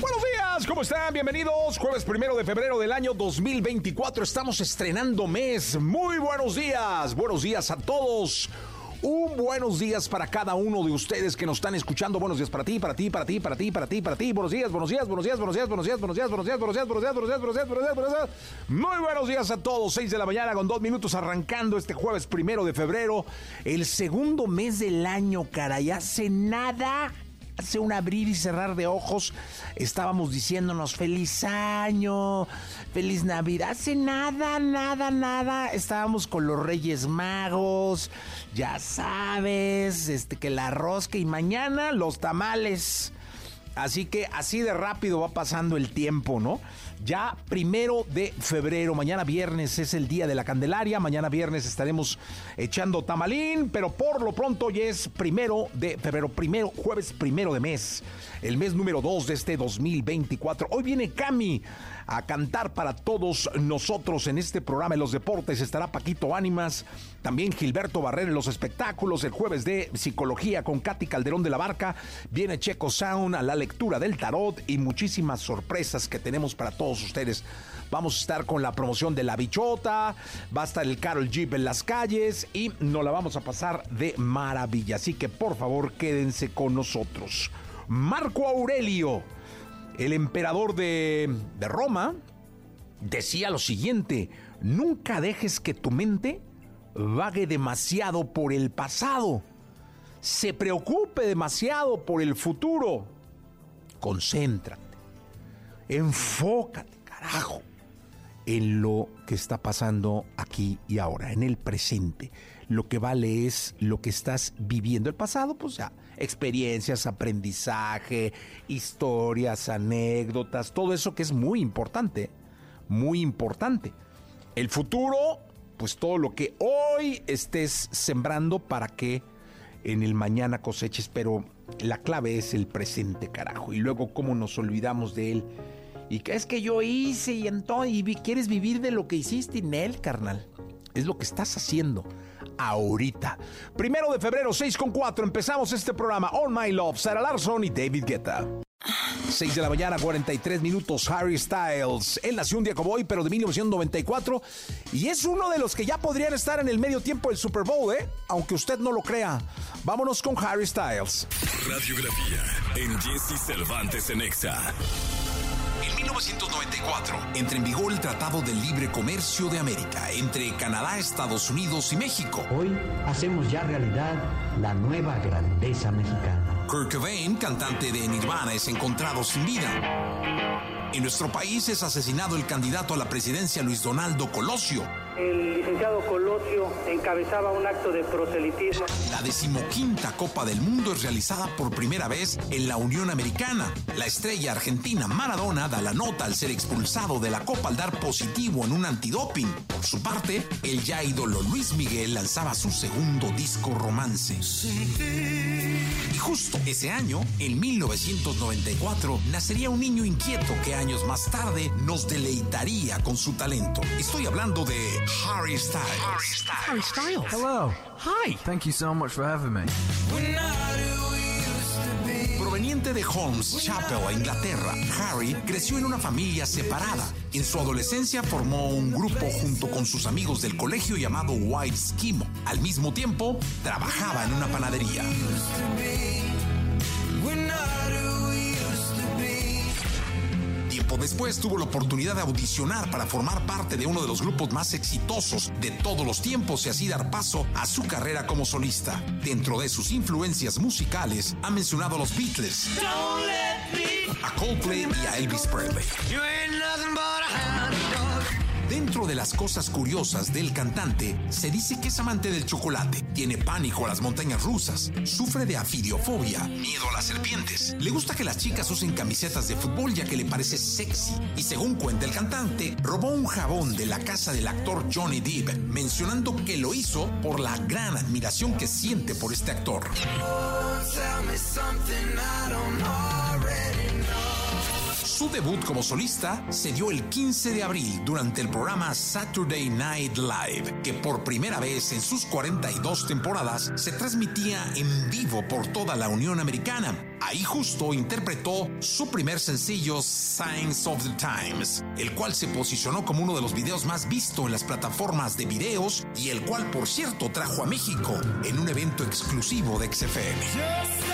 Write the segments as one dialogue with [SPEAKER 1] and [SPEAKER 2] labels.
[SPEAKER 1] Buenos días, ¿cómo están? Bienvenidos. Jueves primero de febrero del año 2024. Estamos estrenando mes. Muy buenos días. Buenos días a todos. Un buenos días para cada uno de ustedes que nos están escuchando. Buenos días para ti, para ti, para ti, para ti, para ti, para ti. Buenos días, buenos días, buenos días, buenos días, buenos días, buenos días, buenos días, buenos días, buenos días, buenos días, buenos días, buenos días, buenos días. Muy buenos días a todos. Seis de la mañana con dos minutos arrancando este jueves primero de febrero. El segundo mes del año, caray. Hace nada hace un abrir y cerrar de ojos estábamos diciéndonos feliz año, feliz Navidad. Hace nada, nada, nada estábamos con los Reyes Magos, ya sabes, este que la rosca y mañana los tamales. Así que así de rápido va pasando el tiempo, ¿no? Ya primero de febrero, mañana viernes es el día de la Candelaria, mañana viernes estaremos echando tamalín, pero por lo pronto ya es primero de febrero, primero, jueves primero de mes, el mes número 2 de este 2024. Hoy viene Cami a cantar para todos nosotros en este programa de los deportes. Estará Paquito Ánimas, también Gilberto Barrera en los espectáculos, el jueves de psicología con Katy Calderón de la Barca, viene Checo Sound a la lectura del tarot y muchísimas sorpresas que tenemos para todos ustedes. Vamos a estar con la promoción de la bichota, va a estar el Carol Jeep en las calles y nos la vamos a pasar de maravilla. Así que por favor quédense con nosotros. Marco Aurelio el emperador de, Roma decía lo siguiente, nunca dejes que tu mente vague demasiado por el pasado, se preocupe demasiado por el futuro. Concéntrate, enfócate, carajo, en lo que está pasando aquí y ahora, en el presente. Lo que vale es lo que estás viviendo. El pasado, pues ya, experiencias, aprendizaje, historias, anécdotas, todo eso que es muy importante, muy importante. El futuro, pues todo lo que hoy estés sembrando para que en el mañana coseches, pero la clave es el presente, carajo. Y luego cómo nos olvidamos de él. Y que es que yo hice y entonces y quieres vivir de lo que hiciste en él, carnal. Es lo que estás haciendo ahorita. Primero de febrero, 6 con 4, empezamos este programa On My Love, Sarah Larson y David Guetta. 6 de la mañana, 43 minutos, Harry Styles. Él nació un día como hoy, pero de 1994. Y es uno de los que ya podrían estar en el medio tiempo del Super Bowl, ¿eh? Aunque usted no lo crea. Vámonos con Harry Styles.
[SPEAKER 2] Radiografía en Jesse Cervantes en Exa.
[SPEAKER 3] 1994 entra en vigor el Tratado de Libre Comercio de América entre Canadá, Estados Unidos y México.
[SPEAKER 4] Hoy hacemos ya realidad la nueva grandeza mexicana.
[SPEAKER 3] Kurt Cobain, cantante de Nirvana, es encontrado sin vida. En nuestro país es asesinado el candidato a la presidencia Luis Donaldo Colosio.
[SPEAKER 5] El licenciado Colosio encabezaba un acto de proselitismo.
[SPEAKER 3] La decimoquinta Copa del Mundo es realizada por primera vez en la Unión Americana. La estrella argentina Maradona da la nota al ser expulsado de la Copa al dar positivo en un antidoping. Por su parte, el ya ídolo Luis Miguel lanzaba su segundo disco romance. Y justo ese año, en 1994, nacería un niño inquieto que años más tarde nos deleitaría con su talento. Estoy hablando de Harry Styles.
[SPEAKER 6] Harry Styles. Hello. Hi. Thank you so much for having me.
[SPEAKER 3] Proveniente de Holmes Chapel, Inglaterra, Harry creció en una familia separada. En su adolescencia formó un grupo junto con sus amigos del colegio llamado White Schemo. Al mismo tiempo, trabajaba en una panadería. Después tuvo la oportunidad de audicionar para formar parte de uno de los grupos más exitosos de todos los tiempos y así dar paso a su carrera como solista. Dentro de sus influencias musicales ha mencionado a los Beatles, a Coldplay y a Elvis Presley. Dentro de las cosas curiosas del cantante, se dice que es amante del chocolate, tiene pánico a las montañas rusas, sufre de afidiofobia, miedo a las serpientes. Le gusta que las chicas usen camisetas de fútbol ya que le parece sexy. Y según cuenta el cantante, robó un jabón de la casa del actor Johnny Depp, mencionando que lo hizo por la gran admiración que siente por este actor. Su debut como solista se dio el 15 de abril durante el programa Saturday Night Live, que por primera vez en sus 42 temporadas se transmitía en vivo por toda la Unión Americana. Ahí justo interpretó su primer sencillo Signs of the Times, el cual se posicionó como uno de los videos más vistos en las plataformas de videos y el cual por cierto trajo a México en un evento exclusivo de XFM.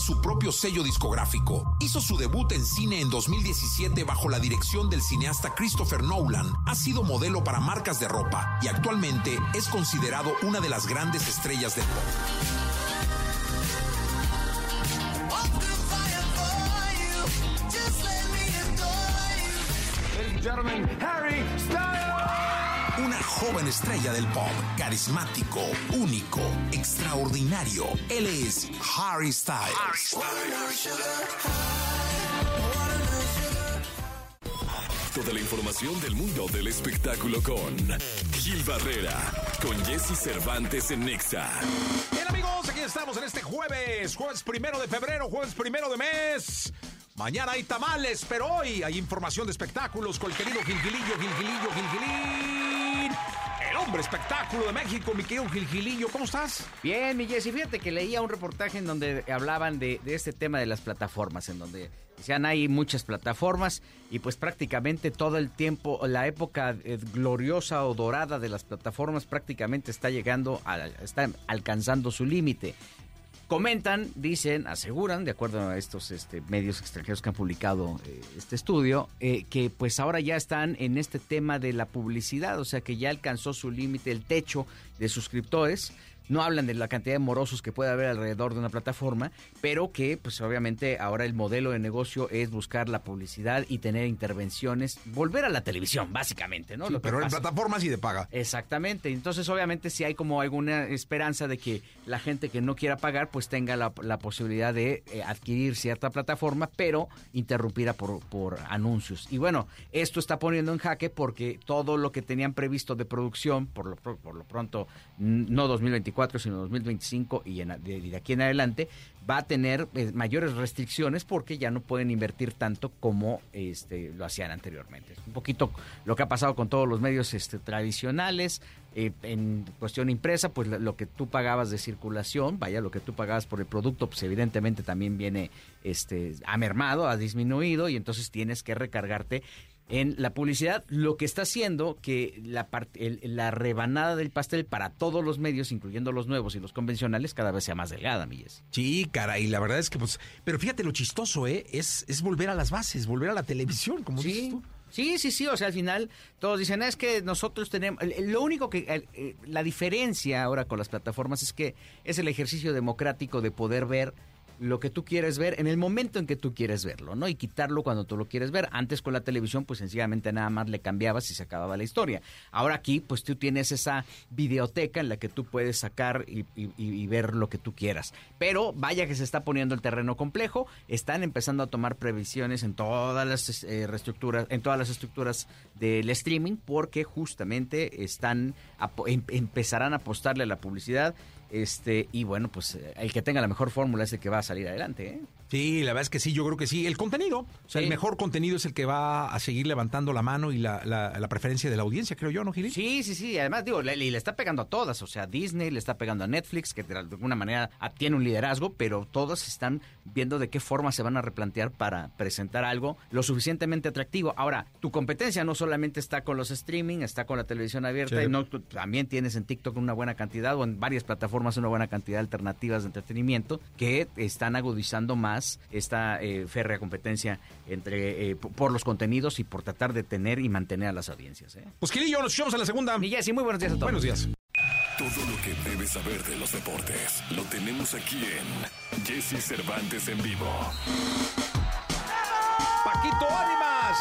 [SPEAKER 3] Su propio sello discográfico. Hizo su debut en cine en 2017 bajo la dirección del cineasta Christopher Nolan. Ha sido modelo para marcas de ropa y actualmente es considerado una de las grandes estrellas del pop. Joven estrella del pop, carismático, único, extraordinario. Él es Harry Styles.
[SPEAKER 2] Toda la información del mundo del espectáculo con Gil Barrera, con Jesse Cervantes en Nexa.
[SPEAKER 1] Bien amigos, aquí estamos en este jueves, jueves primero de febrero, jueves primero de mes. Mañana hay tamales, pero hoy hay información de espectáculos con el querido Gilgilillo, Gilgilillo, Gilgilín. Hombre espectáculo de México, mi querido Gilgilillo, ¿cómo estás?
[SPEAKER 7] Bien, mi Jessy, fíjate que leía un reportaje en donde hablaban de, de este tema de las plataformas, en donde decían hay muchas plataformas y pues prácticamente todo el tiempo, la época eh, gloriosa o dorada de las plataformas prácticamente está llegando, a, está alcanzando su límite. Comentan, dicen, aseguran, de acuerdo a estos este, medios extranjeros que han publicado eh, este estudio, eh, que pues ahora ya están en este tema de la publicidad, o sea que ya alcanzó su límite, el techo de suscriptores. No hablan de la cantidad de morosos que puede haber alrededor de una plataforma, pero que pues obviamente ahora el modelo de negocio es buscar la publicidad y tener intervenciones, volver a la televisión, básicamente, ¿no?
[SPEAKER 1] Sí,
[SPEAKER 7] Lo que
[SPEAKER 1] pero en plataformas y de paga.
[SPEAKER 7] Exactamente, entonces obviamente si hay como alguna esperanza de que la gente que no quiera pagar pues tenga la, la posibilidad de eh, adquirir cierta plataforma, pero interrumpida por, por anuncios. Y bueno, esto está poniendo en jaque porque todo lo que tenían previsto de producción, por lo, por lo pronto, no 2024, sino 2025 y de, aquí en adelante, va a tener eh, mayores restricciones porque ya no pueden invertir tanto como este, lo hacían anteriormente. Un poquito lo que ha pasado con todos los medios este, tradicionales. eh, en cuestión impresa, pues lo que tú pagabas de circulación, vaya, lo que tú pagabas por el producto, pues evidentemente también viene, este, ha mermado, ha disminuido y entonces tienes que recargarte en la publicidad, lo que está haciendo que la, parte- el- la rebanada del pastel para todos los medios, incluyendo los nuevos y los convencionales, cada vez sea más delgada, Milles.
[SPEAKER 1] Sí, caray, la verdad es que pues... Pero fíjate lo chistoso, ¿eh? Es, es volver a las bases, volver a la televisión, como dices
[SPEAKER 7] Sí.
[SPEAKER 1] tú.
[SPEAKER 7] Sí, sí, sí, o sea, al final todos dicen, es que nosotros tenemos, lo único que, eh, la diferencia ahora con las plataformas es que es el ejercicio democrático de poder ver lo que tú quieres ver en el momento en que tú quieres verlo, ¿no? Y quitarlo cuando tú lo quieres ver. Antes con la televisión, pues sencillamente nada más le cambiabas y se acababa la historia. Ahora aquí, pues tú tienes esa videoteca en la que tú puedes sacar y, y- ver lo que tú quieras. Pero vaya que se está poniendo el terreno complejo, están empezando a tomar previsiones en todas las eh, reestructuras, en todas las estructuras del streaming, porque justamente están em- empezarán a apostarle a la publicidad. Este, y bueno, pues eh, el que tenga la mejor fórmula es el que va a salir adelante, ¿eh?
[SPEAKER 1] Sí, la verdad es que sí, yo creo que sí. El contenido, o sea,
[SPEAKER 7] Sí.
[SPEAKER 1] el mejor contenido es el que va a seguir levantando la mano y la, la- la preferencia de la audiencia, creo yo, ¿no, Gili?
[SPEAKER 7] Sí, sí, sí. Además, digo, le, le está pegando a todas. O sea, Disney le está pegando a Netflix, que de alguna manera tiene un liderazgo, pero todas están viendo de qué forma se van a replantear para presentar algo lo suficientemente atractivo. Ahora, tu competencia no solamente está con los streaming, está con la televisión abierta,
[SPEAKER 1] Sí.
[SPEAKER 7] y no, tú también tienes en TikTok una buena cantidad o en varias plataformas una buena cantidad de alternativas de entretenimiento que están agudizando más esta eh, férrea competencia entre eh, p- por los contenidos y por tratar de tener y mantener a las audiencias. ¿eh?
[SPEAKER 1] Pues Gili y yo nos escuchamos en la segunda.
[SPEAKER 7] Mi Jessy, muy buenos días a todos.
[SPEAKER 1] Buenos días.
[SPEAKER 2] Todo lo que debes saber de los deportes lo tenemos aquí en Jesse Cervantes en vivo.
[SPEAKER 1] Paquito Ánimas,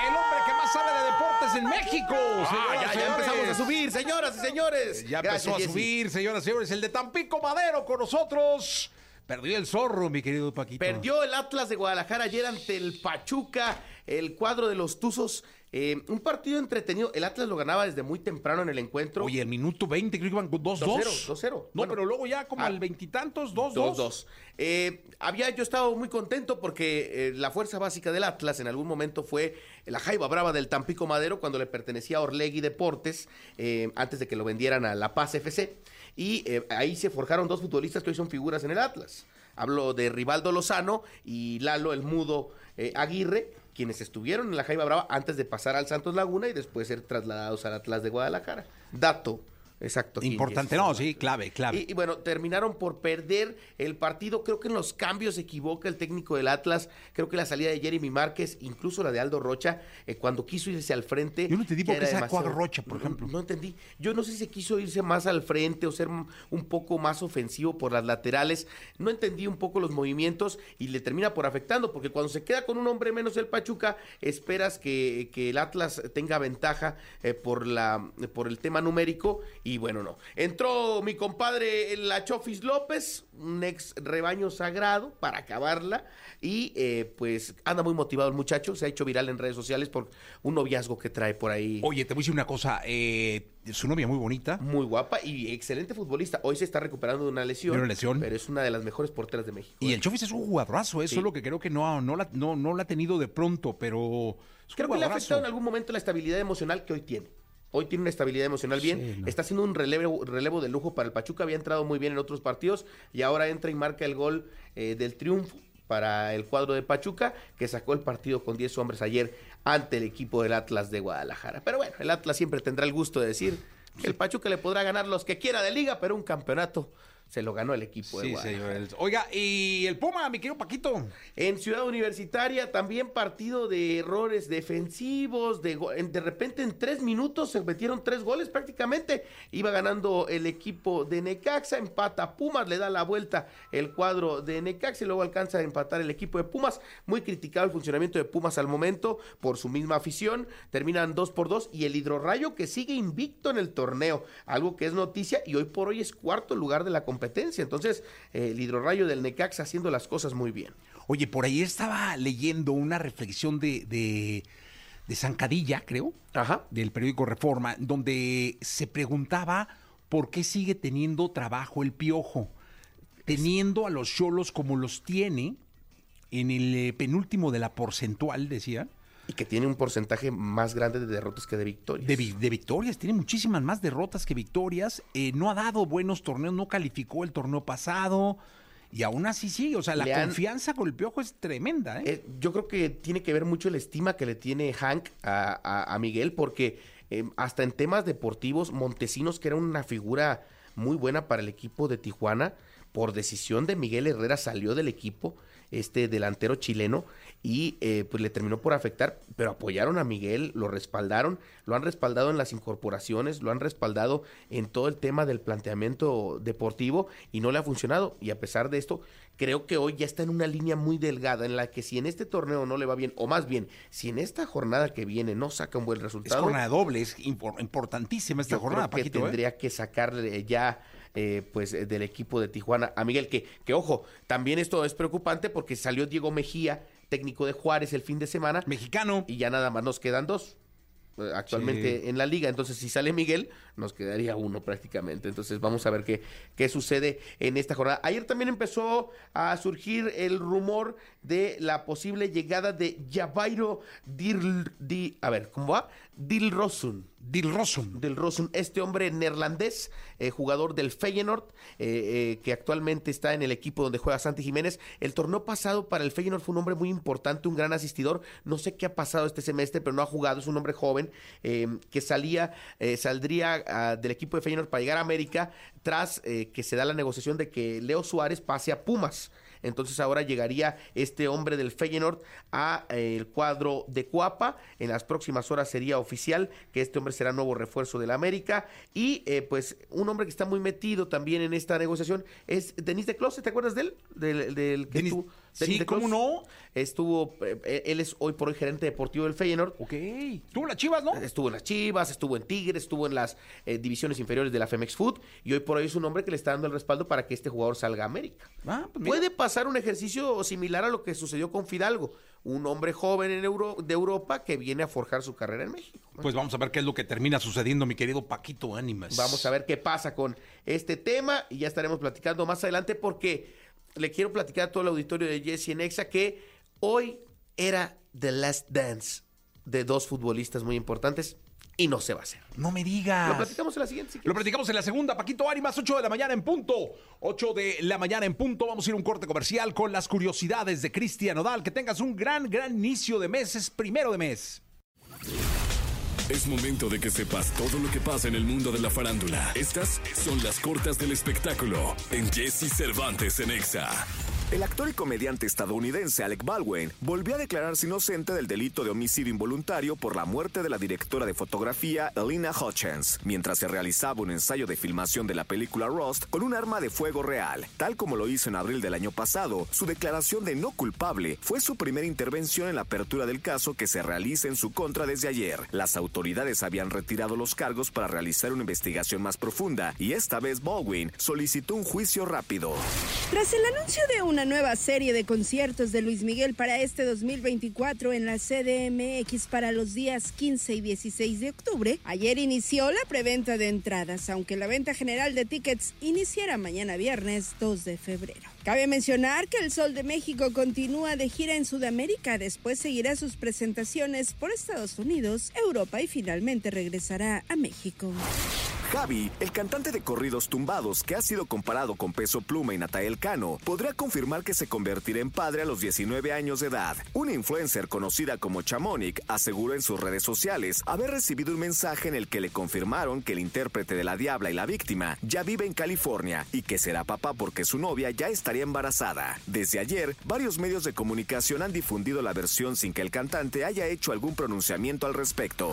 [SPEAKER 1] el hombre que más sabe de deportes en México.
[SPEAKER 8] Ah, ya, ya empezamos a subir, señoras y señores.
[SPEAKER 1] Ya
[SPEAKER 8] Gracias,
[SPEAKER 1] empezó a subir, señoras y señores. El de Tampico Madero con nosotros. Perdió el zorro, mi querido Paquito.
[SPEAKER 8] Perdió el Atlas de Guadalajara ayer ante el Pachuca, el cuadro de los Tuzos. Eh, un partido entretenido. El Atlas lo ganaba desde muy temprano en el encuentro.
[SPEAKER 1] Oye, el minuto 20, creo que iban 2-2.
[SPEAKER 8] 2-0, 2-0.
[SPEAKER 1] No,
[SPEAKER 8] Bueno.
[SPEAKER 1] pero luego ya como
[SPEAKER 8] Ah.
[SPEAKER 1] al veintitantos, 2-2.
[SPEAKER 8] 2-2. Eh, había yo estado muy contento porque eh, la fuerza básica del Atlas en algún momento fue la Jaiba Brava del Tampico Madero cuando le pertenecía a Orlegui Deportes eh, antes de que lo vendieran a La Paz FC. Y eh, ahí se forjaron dos futbolistas que hoy son figuras en el Atlas. Hablo de Rivaldo Lozano y Lalo el Mudo Aguirre, quienes estuvieron en la Jaiba Brava antes de pasar al Santos Laguna y después ser trasladados al Atlas de Guadalajara. Dato exacto.
[SPEAKER 1] Importante, no, sí, clave, clave.
[SPEAKER 8] Y, y bueno, terminaron por perder el partido. Creo que en los cambios se equivoca el técnico del Atlas. Creo que la salida de Jeremy Márquez, incluso la de Aldo Rocha, eh, cuando quiso irse al frente.
[SPEAKER 1] Yo no entendí por qué sacó a Rocha, por ejemplo.
[SPEAKER 8] No, entendí. Yo no sé si se quiso irse más al frente o ser un poco más ofensivo por las laterales. No entendí un poco los movimientos y le termina por afectando, porque cuando se queda con un hombre menos el Pachuca, esperas que, que el Atlas tenga ventaja eh, por, la, por el tema numérico y bueno, no. Entró mi compadre el Achofis López, un ex rebaño sagrado para acabarla y eh, pues anda muy motivado el muchacho, se ha hecho viral en redes sociales por un noviazgo que trae por ahí.
[SPEAKER 1] Oye, te voy a decir una cosa. eh, su novia muy bonita.
[SPEAKER 8] Muy guapa y excelente futbolista. Hoy se está recuperando de una lesión.
[SPEAKER 1] De una lesión.
[SPEAKER 8] Pero es una de las mejores porteras de México.
[SPEAKER 1] Y
[SPEAKER 8] ¿eh?
[SPEAKER 1] el Chofis es un jugadorazo, eso
[SPEAKER 8] Sí.
[SPEAKER 1] es lo que creo que no, no, la, no, no la ha tenido de pronto, pero
[SPEAKER 8] Creo que le ha afectado en algún momento la estabilidad emocional que hoy tiene. Hoy tiene una estabilidad emocional bien.
[SPEAKER 1] Sí, no.
[SPEAKER 8] Está haciendo un relevo, relevo de lujo para el Pachuca. Había entrado muy bien en otros partidos y ahora entra y marca el gol eh, del triunfo para el cuadro de Pachuca, que sacó el partido con 10 hombres ayer ante el equipo del Atlas de Guadalajara. Pero bueno, el Atlas siempre tendrá el gusto de decir que el Pachuca le podrá ganar los que quiera de liga, pero un campeonato se lo ganó el equipo de
[SPEAKER 1] Sí,
[SPEAKER 8] Guadalajara.
[SPEAKER 1] señor. Oiga, y el Puma, mi querido Paquito.
[SPEAKER 8] En Ciudad Universitaria también partido de errores defensivos, de, de repente en tres minutos se metieron tres goles prácticamente. Iba ganando el equipo de Necaxa, empata Pumas, le da la vuelta el cuadro de Necaxa y luego alcanza a empatar el equipo de Pumas. Muy criticado el funcionamiento de Pumas al momento por su misma afición. Terminan dos por dos y el Hidrorrayo que sigue invicto en el torneo, algo que es noticia y hoy por hoy es cuarto lugar de la competencia. Entonces eh, el Hidrorrayo del Necaxa haciendo las cosas muy bien.
[SPEAKER 1] Oye, por ahí estaba leyendo una reflexión de, de, de Zancadilla, creo,
[SPEAKER 8] Ajá.
[SPEAKER 1] del periódico Reforma, donde se preguntaba por qué sigue teniendo trabajo el piojo, teniendo a los cholos como los tiene en el eh, penúltimo de la porcentual, decía,
[SPEAKER 8] Y que tiene un porcentaje más grande de derrotas que de victorias.
[SPEAKER 1] de, vi- de victorias, tiene muchísimas más derrotas que victorias, eh, no ha dado buenos torneos, no calificó el torneo pasado. Y aún así sí, o sea, la
[SPEAKER 8] han-
[SPEAKER 1] confianza con el piojo es tremenda, ¿eh?
[SPEAKER 8] Eh, yo creo que tiene que ver mucho la estima que le tiene Hank a, a- a Miguel, porque eh, hasta en temas deportivos, Montesinos, que era una figura muy buena para el equipo de Tijuana, por decisión de Miguel Herrera salió del equipo, este delantero chileno, y eh, pues le terminó por afectar, pero apoyaron a Miguel, lo respaldaron, lo han respaldado en las incorporaciones, lo han respaldado en todo el tema del planteamiento deportivo y no le ha funcionado. Y a pesar de esto, creo que hoy ya está en una línea muy delgada en la que si en este torneo no le va bien, o más bien, si en esta jornada que viene no saca un buen
[SPEAKER 1] Es
[SPEAKER 8] resultado,
[SPEAKER 1] jornada doble, es impor- importantísima esta
[SPEAKER 8] yo
[SPEAKER 1] jornada,
[SPEAKER 8] creo que
[SPEAKER 1] Paquito, ¿eh?
[SPEAKER 8] tendría que sacarle ya eh, pues del equipo de Tijuana a Miguel, que, que ojo, también esto es preocupante porque salió Diego Mejía, técnico de Juárez el fin de semana,
[SPEAKER 1] Mexicano.
[SPEAKER 8] y ya nada más nos quedan dos eh, actualmente
[SPEAKER 1] Sí.
[SPEAKER 8] en la liga. Entonces, si sale Miguel, nos quedaría uno prácticamente. Entonces, vamos a ver qué, qué sucede en esta jornada. Ayer también empezó a surgir el rumor de la posible llegada de Javairo Dil, Di- a ver, ¿cómo va? Dilrosun.
[SPEAKER 1] Dilrosun.
[SPEAKER 8] Del Rosun, este hombre neerlandés, eh, jugador del Feyenoord, eh, eh, que actualmente está en el equipo donde juega Santi Jiménez. El torneo pasado para el Feyenoord fue un hombre muy importante, un gran asistidor. No sé qué ha pasado este semestre, pero no ha jugado. Es un hombre joven eh, que salía, eh, saldría ah, del equipo de Feyenoord para llegar a América tras que se da la negociación de que Leo Suárez pase a Pumas. Entonces ahora llegaría este hombre del Feyenoord a eh, el cuadro de Cuapa. En las próximas horas sería oficial que este hombre será nuevo refuerzo del América. Y eh, pues un hombre que está muy metido también en esta negociación es Denis de Close, ¿te acuerdas de él? Del, del que
[SPEAKER 1] Denis- sí, ¿cómo no?
[SPEAKER 8] Estuvo, eh, él es hoy por hoy gerente deportivo del Feyenoord.
[SPEAKER 1] Ok. Tú las chivas, ¿no?
[SPEAKER 8] Estuvo en las Chivas, estuvo en Tigres, estuvo en las eh, divisiones inferiores de la Femex Food y hoy por hoy es un hombre que le está dando el respaldo para que este jugador salga a América.
[SPEAKER 1] Ah, pues.
[SPEAKER 8] Puede pasar un ejercicio similar a lo que sucedió con Fidalgo, un hombre joven en Euro- de Europa que viene a forjar su carrera en México.
[SPEAKER 1] Pues vamos a ver qué es lo que termina sucediendo, mi querido Paquito Ánimas.
[SPEAKER 8] Vamos a ver qué pasa con este tema y ya estaremos platicando más adelante porque le quiero platicar a todo el auditorio de Jesse en Exa que hoy era The Last Dance de dos futbolistas muy importantes y no se va a hacer.
[SPEAKER 1] No me digas.
[SPEAKER 8] Lo platicamos en la siguiente. si
[SPEAKER 1] Lo platicamos en la segunda, Paquito Ánimas, 8 de la mañana en punto. 8 de la mañana en punto. Vamos a ir a un corte comercial con las curiosidades de Cristian Odal. Que tengas un gran, gran inicio de mes. Es primero de mes.
[SPEAKER 2] Es momento de que sepas todo lo que pasa en el mundo de la farándula. Estas son las cortas del espectáculo en Jesse Cervantes en Exa.
[SPEAKER 9] El actor y comediante estadounidense Alec Baldwin volvió a declararse inocente del delito de homicidio involuntario por la muerte de la directora de fotografía Elena Hutchins, mientras se realizaba un ensayo de filmación de la película Rust con un arma de fuego real. Tal como lo hizo en abril del año pasado, su declaración de no culpable fue su primera intervención en la apertura del caso que se realiza en su contra desde ayer. Las autoridades habían retirado los cargos para realizar una investigación más profunda y esta vez Baldwin solicitó un juicio rápido.
[SPEAKER 10] Tras el anuncio de una nueva serie de conciertos de Luis Miguel para este 2024 en la CDMX para los días 15 y 16 de octubre, ayer inició la preventa de entradas, aunque la venta general de tickets iniciará mañana viernes 2 de febrero. Cabe mencionar que el Sol de México continúa de gira en Sudamérica, después seguirá sus presentaciones por Estados Unidos, Europa y finalmente regresará a México.
[SPEAKER 9] Javi, el cantante de corridos tumbados que ha sido comparado con Peso Pluma y Natael Cano, podría confirmar que se convertirá en padre a los 19 años de edad. Una influencer conocida como Chamonix aseguró en sus redes sociales haber recibido un mensaje en el que le confirmaron que el intérprete de La Diabla y la víctima ya vive en California y que será papá porque su novia ya estaría embarazada. Desde ayer, varios medios de comunicación han difundido la versión sin que el cantante haya hecho algún pronunciamiento al respecto.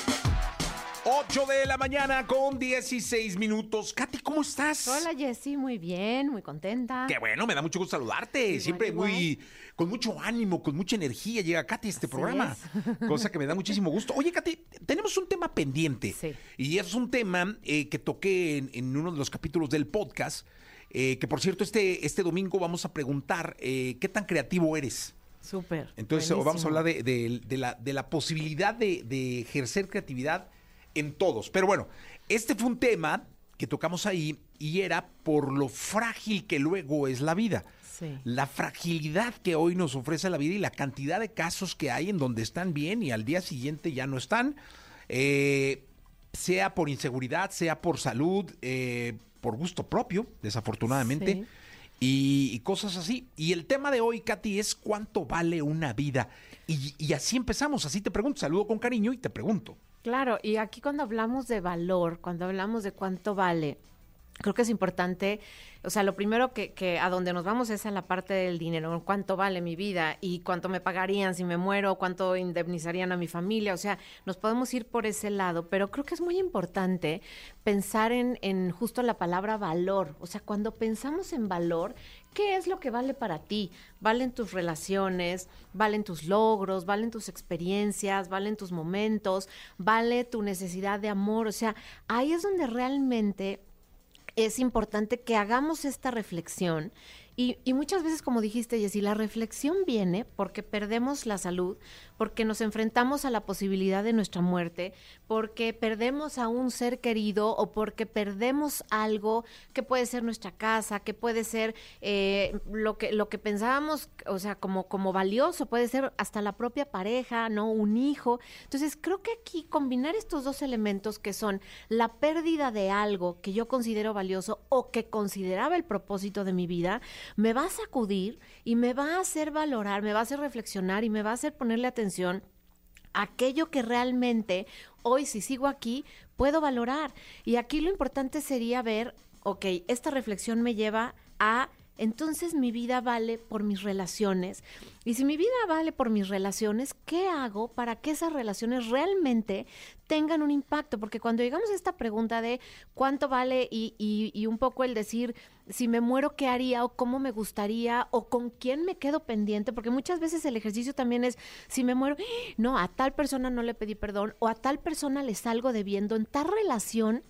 [SPEAKER 1] 8 de la mañana con 16 minutos. Katy, ¿cómo estás?
[SPEAKER 11] Hola Jessy, muy bien, muy contenta.
[SPEAKER 1] Qué bueno, me da mucho gusto saludarte. Siempre
[SPEAKER 11] igual.
[SPEAKER 1] muy con mucho ánimo, con mucha energía llega Katy a este programa. Cosa que me da muchísimo gusto. Oye, Katy, tenemos un tema pendiente.
[SPEAKER 11] Sí.
[SPEAKER 1] Y es un tema eh, que toqué en, en uno de los capítulos del podcast. eh, que por cierto, este, este domingo vamos a preguntar eh, qué tan creativo eres.
[SPEAKER 11] Súper.
[SPEAKER 1] Entonces
[SPEAKER 11] buenísimo.
[SPEAKER 1] vamos a hablar de, de- de la, de la posibilidad de ejercer creatividad en todos. Pero bueno, este fue un tema que tocamos ahí y era por lo frágil que luego es la vida.
[SPEAKER 11] Sí.
[SPEAKER 1] La fragilidad que hoy nos ofrece la vida y la cantidad de casos que hay en donde están bien y al día siguiente ya no están, eh, sea por inseguridad, sea por salud, eh, por gusto propio, desafortunadamente
[SPEAKER 11] Sí.
[SPEAKER 1] y, cosas así. Y el tema de hoy, Katy, es cuánto vale una vida. Y, y así empezamos, así te pregunto, saludo con cariño y te pregunto.
[SPEAKER 11] Claro, y aquí cuando hablamos de valor, cuando hablamos de cuánto vale, creo que es importante, o sea, lo primero que, que a donde nos vamos es a la parte del dinero, cuánto vale mi vida y cuánto me pagarían si me muero, cuánto indemnizarían a mi familia, o sea, nos podemos ir por ese lado, pero creo que es muy importante pensar en, en justo la palabra valor, o sea, cuando pensamos en valor, ¿qué es lo que vale para ti? Valen tus relaciones, valen tus logros, valen tus experiencias, valen tus momentos, vale tu necesidad de amor, o sea, ahí es donde realmente es importante que hagamos esta reflexión. Y, y muchas veces, como dijiste, Jessy, la reflexión viene porque perdemos la salud, porque nos enfrentamos a la posibilidad de nuestra muerte, porque perdemos a un ser querido o porque perdemos algo que puede ser nuestra casa, que puede ser eh, lo que lo que pensábamos, o sea, como como valioso, puede ser hasta la propia pareja, no un hijo. Entonces creo que aquí combinar estos dos elementos que son la pérdida de algo que yo considero valioso o que consideraba el propósito de mi vida, me va a sacudir y me va a hacer valorar, me va a hacer reflexionar y me va a hacer ponerle atención aquello que realmente hoy si sigo aquí puedo valorar. Y aquí lo importante sería ver, ok, esta reflexión me lleva a entonces mi vida vale por mis relaciones. Y si mi vida vale por mis relaciones, ¿qué hago para que esas relaciones realmente tengan un impacto? Porque cuando llegamos a esta pregunta de cuánto vale y, y, un poco el decir, si me muero, ¿qué haría? o cómo me gustaría? o con quién me quedo pendiente, porque muchas veces el ejercicio también es, si me muero, no, a tal persona no le pedí perdón o a tal persona le salgo debiendo en tal relación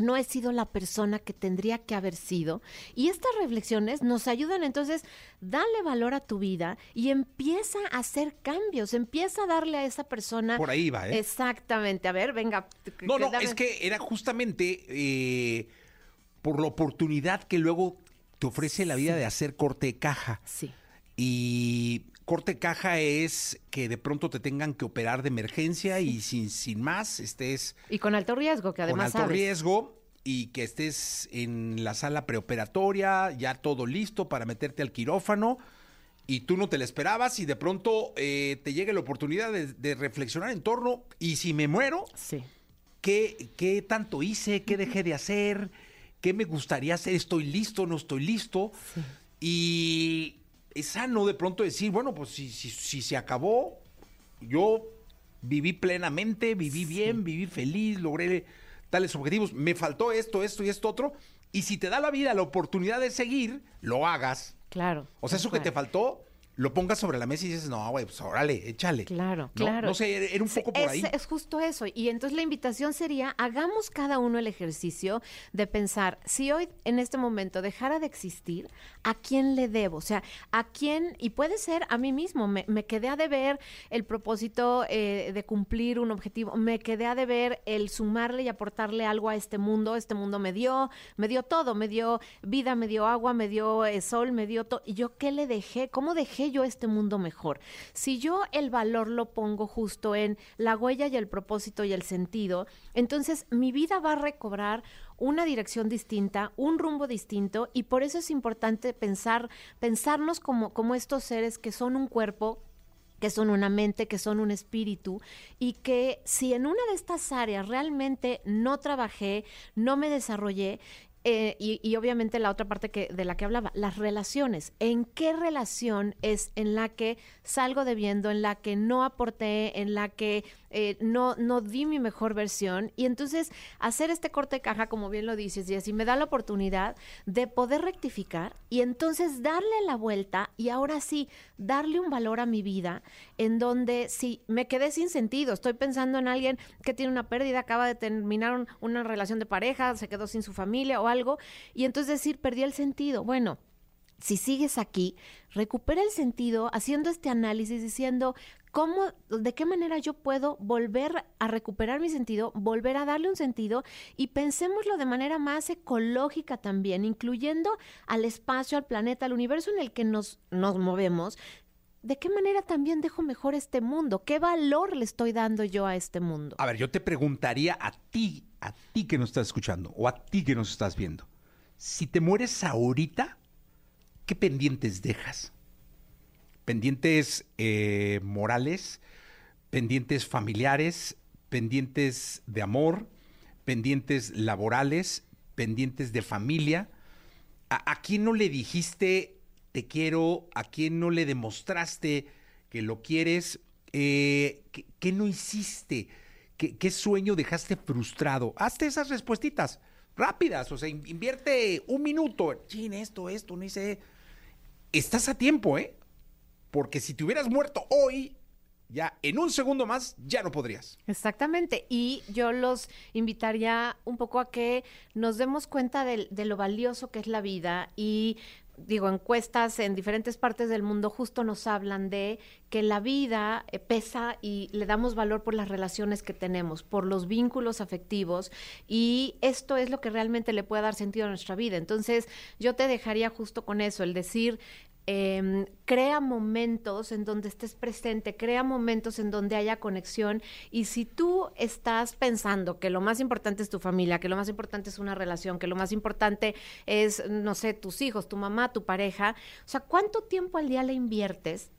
[SPEAKER 11] no he sido la persona que tendría que haber sido. Y estas reflexiones nos ayudan entonces, darle valor a tu vida y empieza a hacer cambios, empieza a darle a esa persona...
[SPEAKER 1] Por ahí va, ¿eh?
[SPEAKER 11] Exactamente, a ver, venga.
[SPEAKER 1] No, no, es que era justamente eh, por la oportunidad que luego te ofrece la vida de hacer corte de caja.
[SPEAKER 11] Sí.
[SPEAKER 1] Y corte caja es que de pronto te tengan que operar de emergencia y sin, sin más estés...
[SPEAKER 11] Y con alto riesgo, que además...
[SPEAKER 1] Con alto riesgo y que estés en la sala preoperatoria, ya todo listo para meterte al quirófano y tú no te la esperabas y de pronto eh, te llega la oportunidad de, reflexionar en torno y si me muero,
[SPEAKER 11] sí.
[SPEAKER 1] ¿qué, ¿qué tanto hice? ¿Qué dejé de hacer? ¿Qué me gustaría hacer? ¿Estoy listo? ¿No estoy listo? Y es sano de pronto decir, bueno, pues si, si, si se acabó, yo viví plenamente, viví bien, viví feliz, logré tales objetivos, me faltó esto, esto y esto otro, y si te da la vida la oportunidad de seguir, lo hagas.
[SPEAKER 11] Claro.
[SPEAKER 1] O sea, eso que te faltó, lo pongas sobre la mesa y dices, no, güey, pues órale, échale.
[SPEAKER 11] Claro, claro.
[SPEAKER 1] No sé, era un poco por ahí.
[SPEAKER 11] Es justo eso. Y entonces la invitación sería, hagamos cada uno el ejercicio de pensar, si hoy en este momento dejara de existir, ¿a quién le debo? O sea, ¿a quién? Y puede ser a mí mismo. Me, quedé a deber el propósito eh, de cumplir un objetivo. Me quedé a deber el sumarle y aportarle algo a este mundo. Este mundo me dio, me dio todo. Me dio vida, me dio agua, me dio eh, sol, me dio todo. ¿Y yo qué le dejé? ¿Cómo dejé yo este mundo mejor? Si yo el valor lo pongo justo en la huella y el propósito y el sentido, entonces mi vida va a recobrar una dirección distinta, un rumbo distinto y por eso es importante pensar pensarnos como como estos seres que son un cuerpo que son una mente, que son un espíritu, y que si en una de estas áreas realmente no trabajé, no me desarrollé, eh, y, obviamente la otra parte que, de la que hablaba, las relaciones. ¿En qué relación es en la que salgo debiendo, en la que no aporté, en la que eh, no, no di mi mejor versión? Y entonces hacer este corte de caja, como bien lo dices, y así me da la oportunidad de poder rectificar y entonces darle la vuelta y ahora sí, darle un valor a mi vida en donde si me quedé sin sentido, estoy pensando en alguien que tiene una pérdida, acaba de terminar una relación de pareja, se quedó sin su familia o algo, y entonces decir, perdí el sentido. Bueno, si sigues aquí, recupera el sentido haciendo este análisis diciendo cómo, de qué manera yo puedo volver a recuperar mi sentido, volver a darle un sentido y pensémoslo de manera más ecológica también, incluyendo al espacio, al planeta, al universo en el que nos, nos movemos. ¿De qué manera también dejo mejor este mundo? ¿Qué valor le estoy dando yo a este mundo?
[SPEAKER 1] A ver, yo te preguntaría a ti, a ti que nos estás escuchando o a ti que nos estás viendo, si te mueres ahorita, ¿qué pendientes dejas? Pendientes eh, morales, pendientes familiares, pendientes de amor, pendientes laborales, pendientes de familia. ¿A, a quién no le dijiste te quiero? ¿A quién no le demostraste que lo quieres? Eh, ¿qué, no hiciste? ¿Qué, sueño dejaste frustrado? Hazte esas respuestitas rápidas, o sea, invierte un minuto. Chin, esto, esto, no hice. Estás a tiempo, ¿eh? Porque si te hubieras muerto hoy, ya en un segundo más ya no podrías.
[SPEAKER 11] Exactamente. Y yo los invitaría un poco a que nos demos cuenta de, de, lo valioso que es la vida y digo, encuestas en diferentes partes del mundo justo nos hablan de que la vida eh, pesa y le damos valor por las relaciones que tenemos, por los vínculos afectivos y esto es lo que realmente le puede dar sentido a nuestra vida. Entonces, yo te dejaría justo con eso, el decir, eh, crea momentos en donde estés presente, crea momentos en donde haya conexión y si tú estás pensando que lo más importante es tu familia, que lo más importante es una relación, que lo más importante es, no sé, tus hijos, tu mamá, tu pareja, o sea, ¿cuánto tiempo al día le inviertes?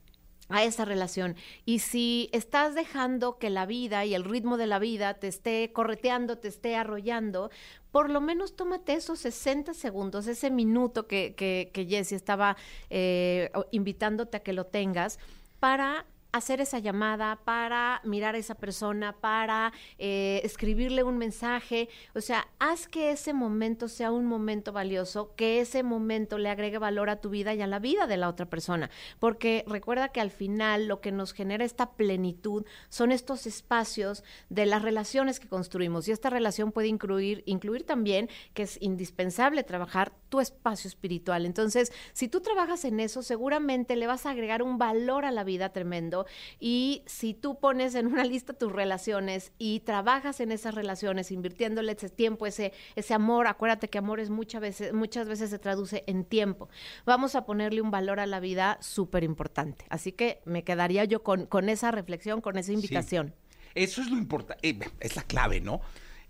[SPEAKER 11] A esa relación. Y si estás dejando que la vida y el ritmo de la vida te esté correteando, te esté arrollando, por lo menos tómate esos 60 segundos, ese minuto que, que, que Jessie estaba eh, invitándote a que lo tengas para hacer esa llamada, para mirar a esa persona, para eh, escribirle un mensaje. O sea, haz que ese momento sea un momento valioso, que ese momento le agregue valor a tu vida y a la vida de la otra persona. Porque recuerda que al final lo que nos genera esta plenitud son estos espacios de las relaciones que construimos. Y esta relación puede incluir, incluir también que es indispensable trabajar tu espacio espiritual. Entonces, si tú trabajas en eso, seguramente le vas a agregar un valor a la vida tremendo y si tú pones en una lista tus relaciones y trabajas en esas relaciones, invirtiéndole ese tiempo, ese, ese amor, acuérdate que amor es muchas veces, muchas veces se traduce en tiempo. Vamos a ponerle un valor a la vida súper importante. Así que me quedaría yo con, con esa reflexión, con esa invitación.
[SPEAKER 1] Eso es lo importante, eh, es la clave, ¿no?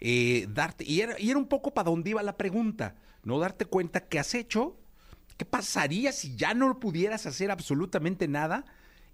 [SPEAKER 1] Eh, darte, y era, y era un poco para dónde iba la pregunta, ¿no? Darte cuenta que has hecho, qué pasaría si ya no pudieras hacer absolutamente nada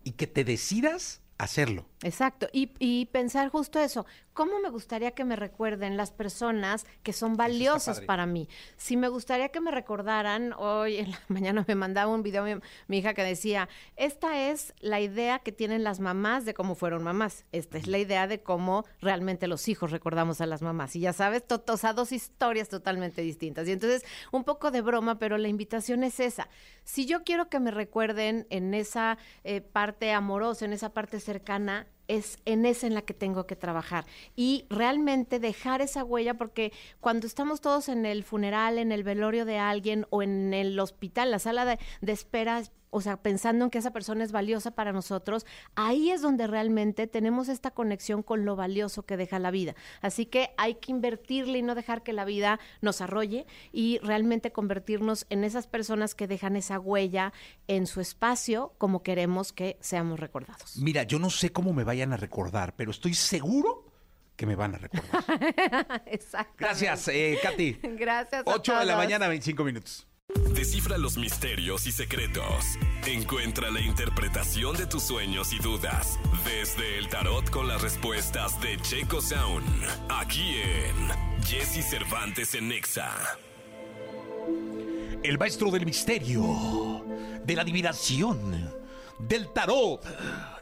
[SPEAKER 1] y que te decidas hacerlo.
[SPEAKER 11] Exacto, y, y, pensar justo eso, ¿cómo me gustaría que me recuerden las personas que son valiosas para mí? Si me gustaría que me recordaran, hoy en la mañana me mandaba un video mi, mi, hija que decía, esta es la idea que tienen las mamás de cómo fueron mamás, esta es la idea de cómo realmente los hijos recordamos a las mamás, y ya sabes, to, o sea, dos historias totalmente distintas, y entonces un poco de broma, pero la invitación es esa, si yo quiero que me recuerden en esa eh, parte amorosa, en esa parte cercana, es en esa en la que tengo que trabajar. Y realmente dejar esa huella porque cuando estamos todos en el funeral, en el velorio de alguien o en el hospital, la sala de, espera, o sea, pensando en que esa persona es valiosa para nosotros, ahí es donde realmente tenemos esta conexión con lo valioso que deja la vida. Así que hay que invertirle y no dejar que la vida nos arrolle y realmente convertirnos en esas personas que dejan esa huella en su espacio como queremos que seamos recordados.
[SPEAKER 1] Mira, yo no sé cómo me vayan a recordar, pero estoy seguro que me van a recordar.
[SPEAKER 11] Exacto.
[SPEAKER 1] Gracias, eh, Katy.
[SPEAKER 11] Gracias.
[SPEAKER 1] 8 de la mañana, 25 minutos.
[SPEAKER 2] Descifra los misterios y secretos. Encuentra la interpretación de tus sueños y dudas desde el tarot con las respuestas de Checo Sound. Aquí en Jesse Cervantes en Nexa.
[SPEAKER 1] El maestro del misterio, de la adivinación, del tarot.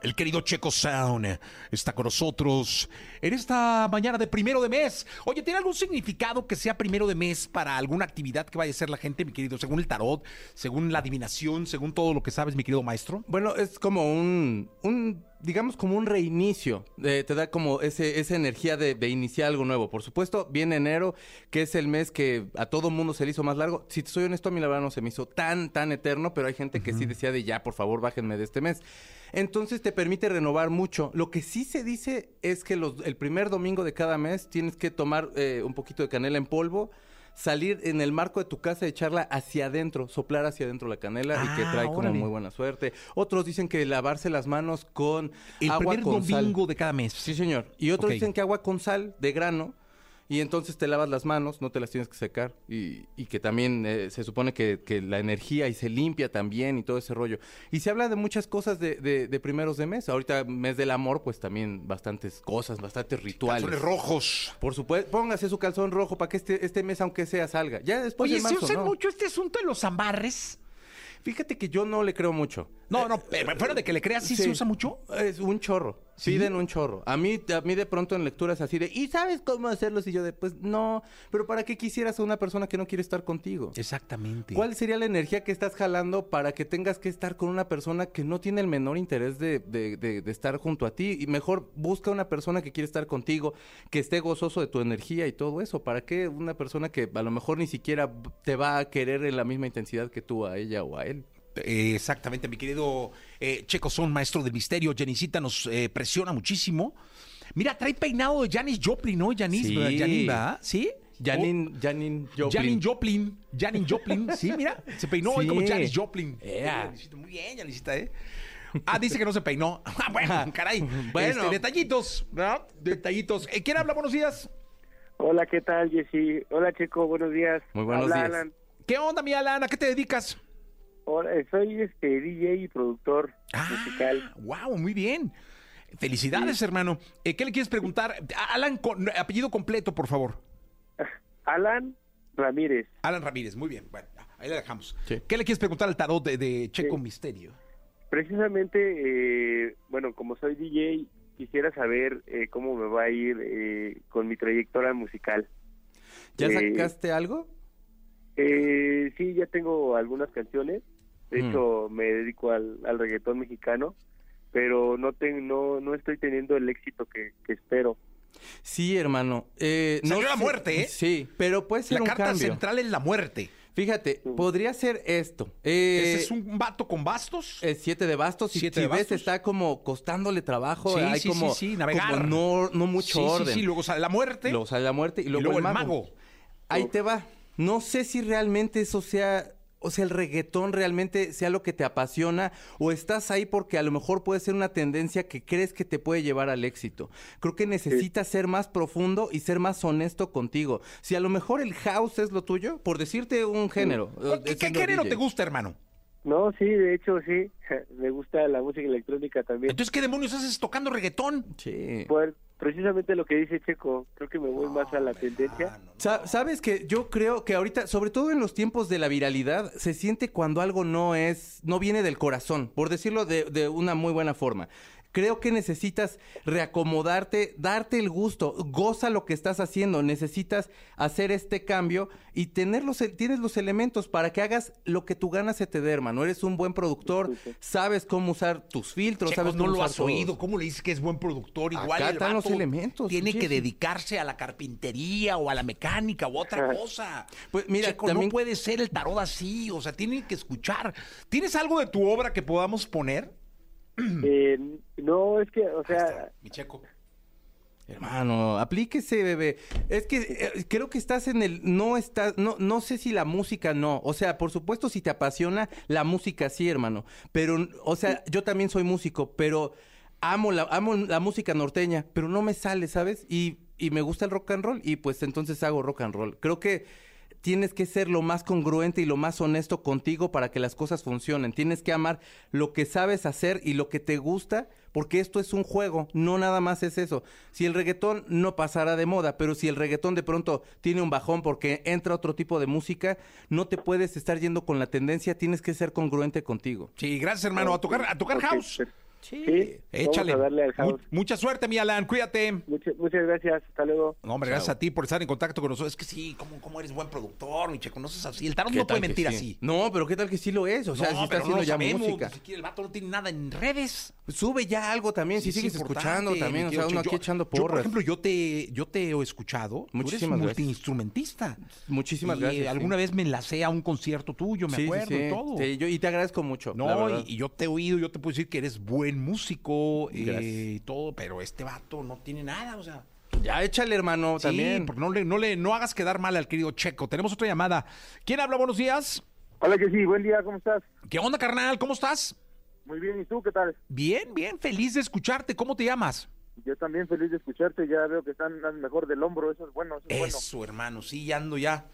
[SPEAKER 1] El querido Checo Sound está con nosotros en esta mañana de primero de mes. Oye, ¿tiene algún significado que sea primero de mes para alguna actividad que vaya a hacer la gente, mi querido? Según el tarot, según la adivinación, según todo lo que sabes, mi querido maestro.
[SPEAKER 12] Bueno, es como un, un digamos como un reinicio, eh, te da como ese, esa energía de, de, iniciar algo nuevo. Por supuesto, viene enero, que es el mes que a todo mundo se le hizo más largo. Si te soy honesto, a mí la verdad no se me hizo tan, tan eterno, pero hay gente que uh -huh. sí decía de ya, por favor, bájenme de este mes. Entonces te permite renovar mucho. Lo que sí se dice es que los, el primer domingo de cada mes tienes que tomar eh, un poquito de canela en polvo, salir en el marco de tu casa y echarla hacia adentro, soplar hacia adentro la canela ah, y que trae órale. como muy buena suerte. Otros dicen que lavarse las manos con
[SPEAKER 1] el
[SPEAKER 12] agua
[SPEAKER 1] primer
[SPEAKER 12] con
[SPEAKER 1] domingo
[SPEAKER 12] sal.
[SPEAKER 1] de cada mes.
[SPEAKER 12] Sí, señor. Y otros dicen que agua con sal de grano y entonces te lavas las manos, no te las tienes que secar y, y que también eh, se supone que, que, la energía y se limpia también y todo ese rollo. Y se habla de muchas cosas de, de, de, primeros de mes. Ahorita, mes del amor, pues también bastantes cosas, bastantes rituales.
[SPEAKER 1] Calzones rojos.
[SPEAKER 12] Por supuesto, póngase su calzón rojo para que este, este mes, aunque sea, salga. Ya después
[SPEAKER 1] Oye,
[SPEAKER 12] de marzo,
[SPEAKER 1] ¿se usa
[SPEAKER 12] ¿no?
[SPEAKER 1] mucho este asunto de los amarres?
[SPEAKER 12] Fíjate que yo no le creo mucho.
[SPEAKER 1] No, no, pero fuera de que le creas, ¿sí, se usa mucho?
[SPEAKER 12] Es un chorro. Piden un chorro. A mí, a mí de pronto en lecturas así de, ¿y sabes cómo hacerlo? Y yo de, pues no, pero ¿para qué quisieras a una persona que no quiere estar contigo?
[SPEAKER 1] Exactamente.
[SPEAKER 12] ¿Cuál sería la energía que estás jalando para que tengas que estar con una persona que no tiene el menor interés de, de- de- de estar junto a ti? Y mejor busca una persona que quiere estar contigo, que esté gozoso de tu energía y todo eso. ¿Para qué una persona que a lo mejor ni siquiera te va a querer en la misma intensidad que tú a ella o a él?
[SPEAKER 1] Exactamente, mi querido eh, Checo Son, maestro del misterio. Janisita nos eh, presiona muchísimo. Mira, trae peinado de Janis Joplin, ¿no? Janis,
[SPEAKER 12] Sí.
[SPEAKER 1] ¿verdad? Janin, ¿verdad? ¿Sí?
[SPEAKER 12] Janine Joplin.
[SPEAKER 1] Janin Joplin. Janin Joplin. Sí, mira, se peinó hoy
[SPEAKER 12] Sí.
[SPEAKER 1] como Janis Joplin. Muy bien, Janisita, ¿eh? Ah, dice que no se peinó. Ah, bueno, caray.
[SPEAKER 12] Bueno.
[SPEAKER 1] Este, detallitos, ¿verdad? Detallitos. Eh, ¿Quién habla? Buenos días.
[SPEAKER 13] Hola, ¿qué tal, Jessy? Hola, Checo, buenos días.
[SPEAKER 12] Muy buenos
[SPEAKER 13] Habla
[SPEAKER 12] días.
[SPEAKER 13] Alan.
[SPEAKER 1] ¿Qué onda, mi Alan? ¿A qué te dedicas?
[SPEAKER 13] Hola, soy este DJ y productor
[SPEAKER 1] Ah.
[SPEAKER 13] musical.
[SPEAKER 1] Wow, muy bien. Felicidades, hermano. Eh, ¿Qué le quieres preguntar? Alan, con, apellido completo, por favor.
[SPEAKER 13] Alan Ramírez.
[SPEAKER 1] Alan Ramírez, muy bien. Bueno, ahí le dejamos.
[SPEAKER 12] Sí.
[SPEAKER 1] ¿Qué le quieres preguntar al tarot de, de Checo
[SPEAKER 13] Sí.
[SPEAKER 1] Misterio?
[SPEAKER 13] Precisamente, eh, bueno, como soy DJ, quisiera saber eh, cómo me va a ir eh, con mi trayectoria musical.
[SPEAKER 12] ¿Ya
[SPEAKER 13] Eh,
[SPEAKER 12] sacaste algo?
[SPEAKER 13] Eh, sí, ya tengo algunas canciones. De
[SPEAKER 12] Mm.
[SPEAKER 13] hecho, me dedico al, al reggaetón mexicano, pero no, ten- no, no estoy teniendo el éxito que, que espero.
[SPEAKER 12] Sí, hermano. Eh,
[SPEAKER 1] Salió
[SPEAKER 12] no
[SPEAKER 1] la
[SPEAKER 12] sé-
[SPEAKER 1] muerte, ¿eh?
[SPEAKER 12] Sí, pero puede ser
[SPEAKER 1] La
[SPEAKER 12] un
[SPEAKER 1] carta
[SPEAKER 12] cambio.
[SPEAKER 1] central es la muerte.
[SPEAKER 12] Fíjate, podría ser esto. Eh,
[SPEAKER 1] ¿Ese es un vato con bastos?
[SPEAKER 12] eh, siete de bastos y
[SPEAKER 1] Siete
[SPEAKER 12] si
[SPEAKER 1] de
[SPEAKER 12] ves
[SPEAKER 1] bastos.
[SPEAKER 12] está como costándole trabajo,
[SPEAKER 1] Sí,
[SPEAKER 12] hay
[SPEAKER 1] sí,
[SPEAKER 12] como,
[SPEAKER 1] sí, sí, navegar.
[SPEAKER 12] como no, no mucho
[SPEAKER 1] Sí, sí,
[SPEAKER 12] orden.
[SPEAKER 1] sí, luego sale la muerte.
[SPEAKER 12] Luego sale la muerte y luego,
[SPEAKER 1] luego
[SPEAKER 12] el
[SPEAKER 1] el
[SPEAKER 12] mago.
[SPEAKER 1] mago.
[SPEAKER 12] Ahí te va. No sé si realmente eso sea, o sea, el reggaetón realmente sea lo que te apasiona o estás ahí porque a lo mejor puede ser una tendencia que crees que te puede llevar al éxito. Creo que necesitas ser más profundo y ser más honesto contigo. Si a lo mejor el house es lo tuyo, por decirte un género.
[SPEAKER 1] ¿Qué, género
[SPEAKER 12] DJ.
[SPEAKER 1] te gusta, hermano?
[SPEAKER 13] No, sí, de hecho, sí. Me gusta la música electrónica también.
[SPEAKER 1] Entonces, ¿qué demonios haces tocando reggaetón?
[SPEAKER 12] Sí.
[SPEAKER 13] Pues, precisamente lo que dice Checo, creo que me voy más a la tendencia.
[SPEAKER 12] Sa- Sabes que yo creo que ahorita, sobre todo en los tiempos de la viralidad, se siente cuando algo no es, no viene del corazón, por decirlo de, de una muy buena forma. Creo que necesitas reacomodarte, darte el gusto, goza lo que estás haciendo, necesitas hacer este cambio y tener los, tienes los elementos para que hagas lo que tu gana se te dé, hermano. Eres un buen productor, sabes cómo usar tus filtros,
[SPEAKER 1] Checo,
[SPEAKER 12] sabes
[SPEAKER 1] no
[SPEAKER 12] cómo
[SPEAKER 1] lo
[SPEAKER 12] usar
[SPEAKER 1] has oído. ¿Cómo le dices que es buen productor? Igual
[SPEAKER 12] Acá
[SPEAKER 1] el
[SPEAKER 12] están los elementos,
[SPEAKER 1] Tiene que dedicarse a la carpintería o a la mecánica o otra cosa.
[SPEAKER 12] Pues mira,
[SPEAKER 1] Checo,
[SPEAKER 12] también-
[SPEAKER 1] no puede ser el tarot así. O sea, tiene que escuchar. ¿Tienes algo de tu obra que podamos poner?
[SPEAKER 13] Eh, no, es que, o sea,
[SPEAKER 1] Mi Checo.
[SPEAKER 12] Hermano, aplíquese, bebé. Es que eh, creo que estás en el no estás no no sé si la música no, o sea, por supuesto si te apasiona la música sí, hermano, pero o sea, yo también soy músico, pero amo la amo la música norteña, pero no me sale, ¿sabes? Y y me gusta el rock and roll y pues entonces hago rock and roll. Creo que tienes que ser lo más congruente y lo más honesto contigo para que las cosas funcionen. Tienes que amar lo que sabes hacer y lo que te gusta, porque esto es un juego, no nada más es eso. Si el reggaetón no pasará de moda, pero si el reggaetón de pronto tiene un bajón porque entra otro tipo de música, no te puedes estar yendo con la tendencia, tienes que ser congruente contigo.
[SPEAKER 1] Sí, gracias, hermano. A tocar, a tocar house.
[SPEAKER 12] Sí.
[SPEAKER 13] sí,
[SPEAKER 1] Échale.
[SPEAKER 13] vamos a darle al
[SPEAKER 1] Mu-
[SPEAKER 13] house.
[SPEAKER 1] mucha suerte, mi Alan. Cuídate.
[SPEAKER 13] Muchas, muchas gracias, hasta luego.
[SPEAKER 1] No, hombre, gracias a ti por estar en contacto con nosotros. Es que sí, ¿cómo, cómo eres buen productor, mi Checo? No seas así. El tarot
[SPEAKER 12] ¿Qué
[SPEAKER 1] no puede mentir
[SPEAKER 12] sí?
[SPEAKER 1] así.
[SPEAKER 12] No, pero ¿qué tal que sí lo es? O sea,
[SPEAKER 1] no,
[SPEAKER 12] si está haciendo
[SPEAKER 1] no
[SPEAKER 12] ya
[SPEAKER 1] sabemos.
[SPEAKER 12] música.
[SPEAKER 1] Pues, el vato no tiene nada en redes.
[SPEAKER 12] Sube ya algo también, si
[SPEAKER 1] Sí,
[SPEAKER 12] sigues escuchando también, o sea, uno
[SPEAKER 1] Checo.
[SPEAKER 12] aquí
[SPEAKER 1] Yo-
[SPEAKER 12] echando
[SPEAKER 1] Yo, por
[SPEAKER 12] porras.
[SPEAKER 1] ejemplo, yo te, yo te he escuchado.
[SPEAKER 12] Muchísimas
[SPEAKER 1] Tú eres
[SPEAKER 12] gracias.
[SPEAKER 1] multiinstrumentista.
[SPEAKER 12] Muchísimas
[SPEAKER 1] Y,
[SPEAKER 12] gracias. sí.
[SPEAKER 1] alguna vez me enlacé a un concierto tuyo, me acuerdo,
[SPEAKER 12] sí.
[SPEAKER 1] y todo.
[SPEAKER 12] Sí, yo- y te agradezco mucho.
[SPEAKER 1] No, y, yo te he oído, yo te puedo decir que eres buen músico eh, todo, pero este vato no tiene nada, o sea.
[SPEAKER 12] Ya échale, hermano,
[SPEAKER 1] Sí,
[SPEAKER 12] también.
[SPEAKER 1] porque no le, no le, no hagas quedar mal al querido Checo. Tenemos otra llamada. ¿Quién habla? Buenos días.
[SPEAKER 13] Hola, que sí, buen día, ¿cómo estás?
[SPEAKER 1] ¿Qué onda, carnal? ¿Cómo estás?
[SPEAKER 13] Muy bien, ¿y tú qué tal?
[SPEAKER 1] Bien, bien, feliz de escucharte. ¿Cómo te llamas?
[SPEAKER 13] Yo también feliz de escucharte, ya veo que están mejor del hombro, eso es bueno, eso es bueno.
[SPEAKER 1] Eso, hermano, sí, ya ando ya.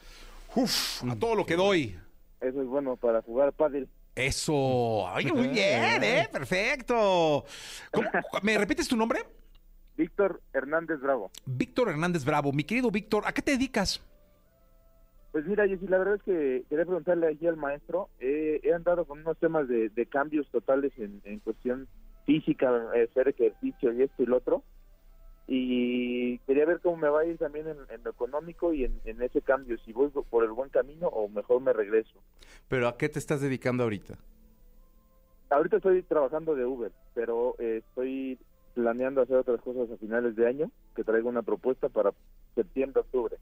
[SPEAKER 1] Uf, a todo lo que doy.
[SPEAKER 13] Eso es bueno para jugar pádel.
[SPEAKER 1] Eso. Oye, muy bien, ¿eh? Perfecto. ¿Cómo- ¿Me repites tu nombre?
[SPEAKER 13] Víctor Hernández Bravo.
[SPEAKER 1] Víctor Hernández Bravo. Mi querido Víctor, ¿a qué te dedicas?
[SPEAKER 13] Pues mira, Jessy, la verdad es que quería preguntarle aquí al maestro, eh, he andado con unos temas de, de cambios totales en, en cuestión física, eh, hacer ejercicio y esto y lo otro. Y quería ver cómo me va a ir también en, en lo económico y en, en ese cambio, si voy por el buen camino o mejor me regreso.
[SPEAKER 12] Pero ¿a qué te estás dedicando ahorita?
[SPEAKER 13] Ahorita estoy trabajando de Uber, pero eh, estoy planeando hacer otras cosas a finales de año, que traigo una propuesta para septiembre, octubre.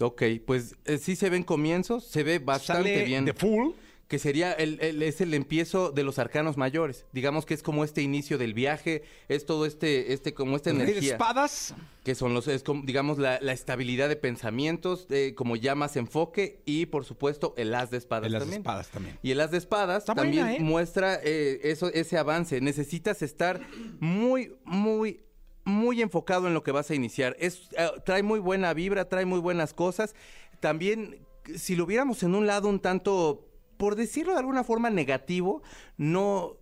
[SPEAKER 12] Ok, pues eh, sí se ven comienzos, se ve bastante
[SPEAKER 1] Sale
[SPEAKER 12] bien.
[SPEAKER 1] de full.
[SPEAKER 12] Que sería el, el- es el empiezo de los arcanos mayores. Digamos que es como este inicio del viaje, es todo este, este, como esta energía.
[SPEAKER 1] espadas.
[SPEAKER 12] Que son los, es como, digamos, la, la estabilidad de pensamientos, eh, como ya más enfoque, y por supuesto el as de espadas
[SPEAKER 1] El as de
[SPEAKER 12] también.
[SPEAKER 1] espadas también.
[SPEAKER 12] Y el as de espadas
[SPEAKER 1] Está
[SPEAKER 12] también
[SPEAKER 1] buena, ¿eh?
[SPEAKER 12] muestra eh, eso, ese avance. Necesitas estar muy, muy, muy enfocado en lo que vas a iniciar. Es, eh, trae muy buena vibra, trae muy buenas cosas. También, si lo viéramos en un lado un tanto, por decirlo de alguna forma, negativo, no,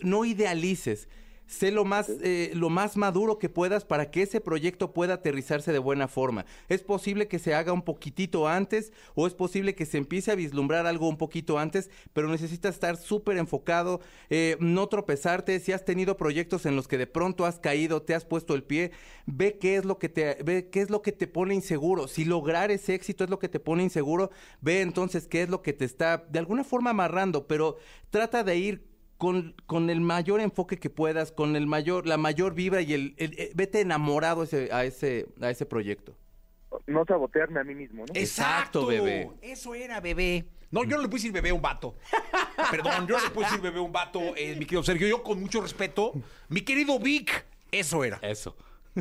[SPEAKER 12] no idealices. Sé lo más, eh, lo más maduro que puedas para que ese proyecto pueda aterrizarse de buena forma. Es posible que se haga un poquitito antes o es posible que se empiece a vislumbrar algo un poquito antes, pero necesitas estar súper enfocado, eh, no tropezarte. Si has tenido proyectos en los que de pronto has caído, te has puesto el pie, ve qué es lo que te, ve qué es lo que te pone inseguro. Si lograr ese éxito es lo que te pone inseguro, ve entonces qué es lo que te está de alguna forma amarrando, pero trata de ir con, con el mayor enfoque que puedas, con el mayor, la mayor vibra y el, el- vete enamorado ese, a ese, a ese proyecto.
[SPEAKER 13] No sabotearme a mí mismo, ¿no?
[SPEAKER 12] Exacto, bebé.
[SPEAKER 1] Eso era, bebé. No, yo no le puedo decir bebé a un vato. Perdón, yo no le puedo decir bebé a un vato, eh, mi querido Sergio. Yo con mucho respeto. Mi querido Vic, eso era.
[SPEAKER 12] Eso.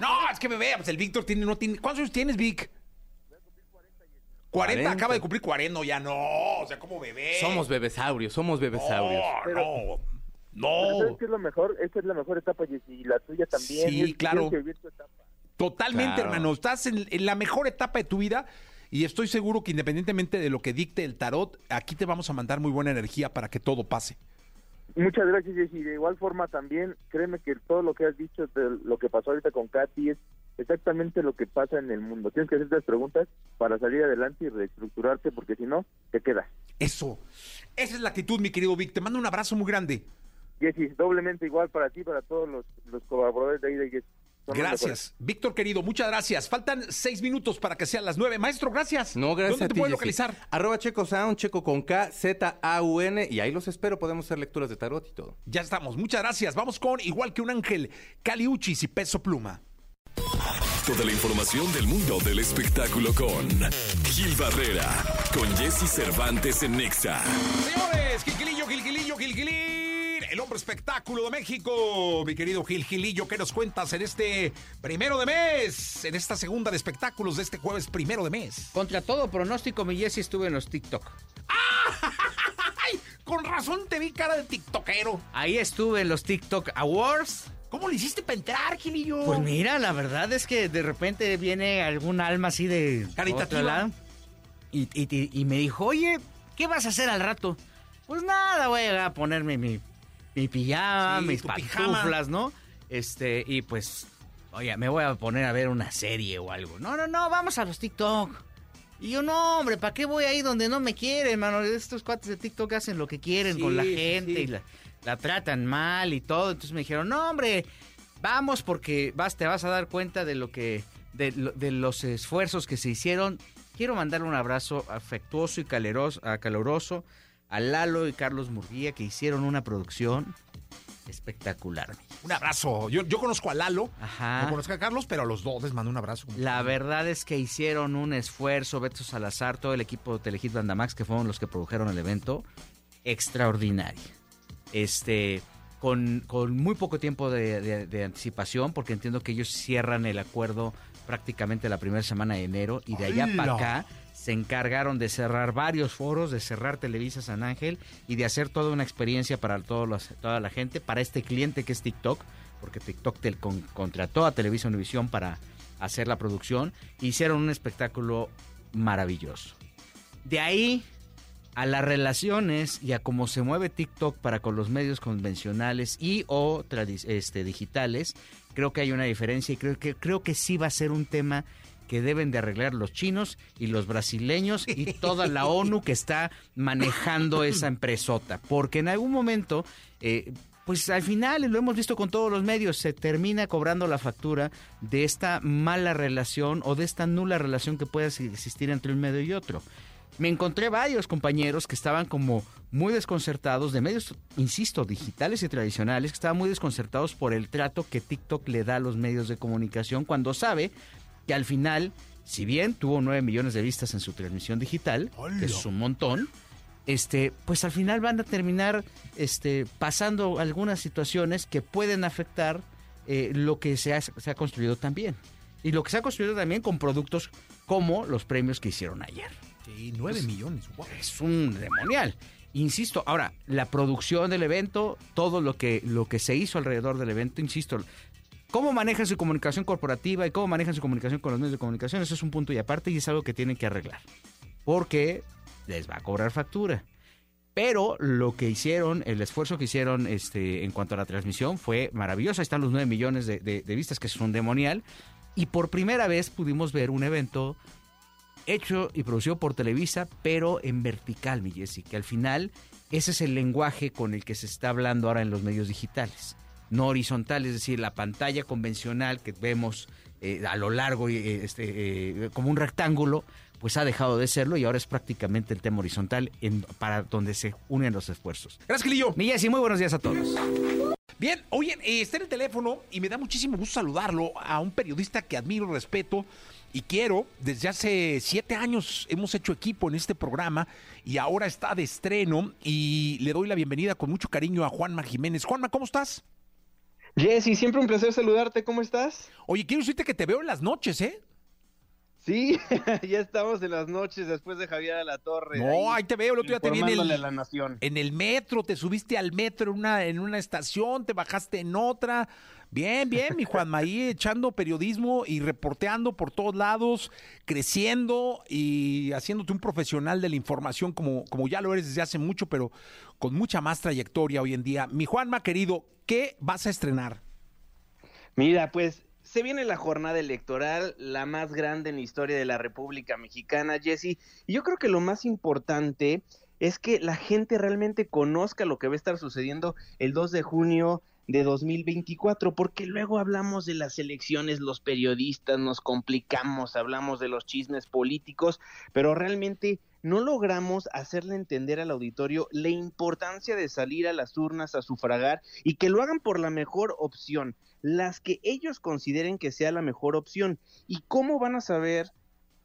[SPEAKER 1] No, es que bebé, pues el Víctor tiene, no tiene. ¿Cuántos años tienes, Vic? 40,
[SPEAKER 12] 40.
[SPEAKER 1] acaba de cumplir 40, no, ya no. O sea, como bebé.
[SPEAKER 12] Somos bebesaurios, somos bebesaurios.
[SPEAKER 1] No, no.
[SPEAKER 13] Pero ¿Sabes
[SPEAKER 1] No.
[SPEAKER 13] qué es lo mejor? Esta es la mejor etapa, Jessy, y la tuya también.
[SPEAKER 1] Sí, claro.
[SPEAKER 13] tienes que vivir tu etapa.
[SPEAKER 1] Totalmente,
[SPEAKER 12] Claro.
[SPEAKER 1] hermano. Estás en, en la mejor etapa de tu vida y estoy seguro que independientemente de lo que dicte el tarot, aquí te vamos a mandar muy buena energía para que todo pase.
[SPEAKER 13] Muchas gracias, Jessy. De igual forma también, créeme que todo lo que has dicho de lo que pasó ahorita con Katy es exactamente lo que pasa en el mundo. Tienes que hacer las preguntas para salir adelante y reestructurarte, porque si no, te quedas.
[SPEAKER 1] Eso. Esa es la actitud, mi querido Vic. Te mando un abrazo muy grande.
[SPEAKER 13] Jessy, doblemente igual para ti, para todos los, los colaboradores de ahí de Jessy.
[SPEAKER 1] Gracias. Víctor, querido, muchas gracias. Faltan seis minutos para que sean las nueve. Maestro, gracias.
[SPEAKER 12] No, gracias
[SPEAKER 1] ¿Dónde
[SPEAKER 12] a
[SPEAKER 1] te
[SPEAKER 12] ti,
[SPEAKER 1] pueden
[SPEAKER 12] Jessy.
[SPEAKER 1] localizar?
[SPEAKER 12] Arroba Checo Sound, Checo con K, Z, A, U, N, y ahí los espero. Podemos hacer lecturas de tarot y todo.
[SPEAKER 1] Ya estamos. Muchas gracias. Vamos con Igual que un ángel, Caliuchis y Peso Pluma.
[SPEAKER 2] Toda la información del mundo del espectáculo con Gil Barrera, con Jesse Cervantes en Nexa.
[SPEAKER 1] Señores, Gilgilillo, Gilgilillo, Gilgilín, el hombre espectáculo de México. Mi querido Gilgilillo, ¿qué nos cuentas en este primero de mes? En esta segunda de espectáculos de este jueves primero de mes.
[SPEAKER 7] Contra todo pronóstico, mi Jessy estuve en los TikTok.
[SPEAKER 1] ¡Ay! Con razón te vi cara de tiktokero.
[SPEAKER 7] Ahí estuve en los TikTok Awards.
[SPEAKER 1] ¿Cómo le hiciste para entrar, Gilillo?
[SPEAKER 7] Pues mira, la verdad es que de repente viene algún alma así de
[SPEAKER 1] Caritativa.
[SPEAKER 7] otro lado y, y- y- y me dijo, oye, ¿qué vas a hacer al rato? Pues nada, voy a ponerme mi, mi pijama,
[SPEAKER 1] Sí,
[SPEAKER 7] mis
[SPEAKER 1] pijama.
[SPEAKER 7] pantuflas, ¿no? Este, y pues, oye, me voy a poner a ver una serie o algo. No, no, no, vamos a los TikTok. Y yo, no, hombre, ¿para qué voy ahí donde no me quieren, mano? Estos cuates de TikTok hacen lo que quieren
[SPEAKER 1] Sí,
[SPEAKER 7] con la gente
[SPEAKER 1] sí.
[SPEAKER 7] y la, la tratan mal y todo. Entonces me dijeron, no, hombre, vamos porque vas, te vas a dar cuenta de lo que, de, de los esfuerzos que se hicieron. Quiero mandarle un abrazo afectuoso y caleros- a caloroso a Lalo y Carlos Murguía que hicieron una producción espectacular.
[SPEAKER 1] Un abrazo. Yo, yo conozco a Lalo,
[SPEAKER 7] Ajá.
[SPEAKER 1] no conozco a Carlos, pero a los dos les mando un abrazo.
[SPEAKER 7] La verdad es que hicieron un esfuerzo, Beto Salazar, todo el equipo de Telehit Bandamax, que fueron los que produjeron el evento, extraordinario. Este, con, con muy poco tiempo de, de- de anticipación, porque entiendo que ellos cierran el acuerdo prácticamente la primera semana de enero, y de allá para acá se encargaron de cerrar varios foros, de cerrar Televisa San Ángel y de hacer toda una experiencia para todos los- toda la gente, para este cliente que es TikTok, porque TikTok te con- contrató a Televisa Univisión para hacer la producción, hicieron un espectáculo maravilloso. De ahí a las relaciones y a cómo se mueve TikTok para con los medios convencionales y o este, digitales, creo que hay una diferencia y creo que, creo que sí va a ser un tema que deben de arreglar los chinos y los brasileños y toda la ONU que está manejando esa empresota. Porque en algún momento, eh, pues al final, lo hemos visto con todos los medios, se termina cobrando la factura de esta mala relación o de esta nula relación que pueda existir entre un medio y otro. Me encontré varios compañeros que estaban como muy desconcertados de medios, insisto, digitales y tradicionales, que estaban muy desconcertados por el trato que TikTok le da a los medios de comunicación cuando sabe que al final, si bien tuvo 9 millones de vistas en su transmisión digital, que es un montón, este, pues al final van a terminar este, pasando algunas situaciones que pueden afectar eh, lo que se ha, se ha construido también. Y lo que se ha construido también con productos como los premios que hicieron ayer.
[SPEAKER 1] Sí, 9 millones.
[SPEAKER 7] Es un demonial. Insisto, ahora, la producción del evento, todo lo que, lo que se hizo alrededor del evento, insisto, cómo manejan su comunicación corporativa y cómo manejan su comunicación con los medios de comunicación, eso es un punto y aparte y es algo que tienen que arreglar. Porque les va a cobrar factura. Pero lo que hicieron, el esfuerzo que hicieron este, en cuanto a la transmisión fue maravilloso. Están los 9 millones de vistas, que es un demonial. Y por primera vez pudimos ver un evento hecho y producido por Televisa, pero en vertical, mi Jessy, que al final ese es el lenguaje con el que se está hablando ahora en los medios digitales. No horizontal, es decir, la pantalla convencional que vemos eh, a lo largo, eh, este, eh, como un rectángulo, pues ha dejado de serlo y ahora es prácticamente el tema horizontal para donde se unen los esfuerzos.
[SPEAKER 1] Gracias, Gilillo.
[SPEAKER 7] Mi Jessy, muy buenos días a todos.
[SPEAKER 1] Bien, oye, eh, está en el teléfono y me da muchísimo gusto saludarlo a un periodista que admiro, respeto y quiero. Desde hace siete años hemos hecho equipo en este programa y ahora está de estreno y le doy la bienvenida con mucho cariño a Juanma Jiménez. Juanma, ¿cómo estás?
[SPEAKER 14] Jessy, siempre un placer saludarte, ¿cómo estás?
[SPEAKER 1] Oye, quiero decirte que te veo en las noches, ¿eh?
[SPEAKER 14] Sí, ya estamos en las noches después de Javier a la Torre.
[SPEAKER 1] No, ahí te veo, el otro día te vi en el,
[SPEAKER 14] la nación.
[SPEAKER 1] en el metro, te subiste al metro en una, en una estación, te bajaste en otra. Bien, bien, mi Juanma, ahí echando periodismo y reporteando por todos lados, creciendo y haciéndote un profesional de la información como, como ya lo eres desde hace mucho, pero con mucha más trayectoria hoy en día. Mi Juanma, querido, ¿qué vas a estrenar?
[SPEAKER 14] Mira, pues se viene la jornada electoral, la más grande en la historia de la República Mexicana, Jesse. Y yo creo que lo más importante es que la gente realmente conozca lo que va a estar sucediendo el 2 de junio de 2024, porque luego hablamos de las elecciones, los periodistas nos complicamos, hablamos de los chismes políticos, pero realmente no logramos hacerle entender al auditorio la importancia de salir a las urnas a sufragar y que lo hagan por la mejor opción, las que ellos consideren que sea la mejor opción. ¿Y cómo van a saber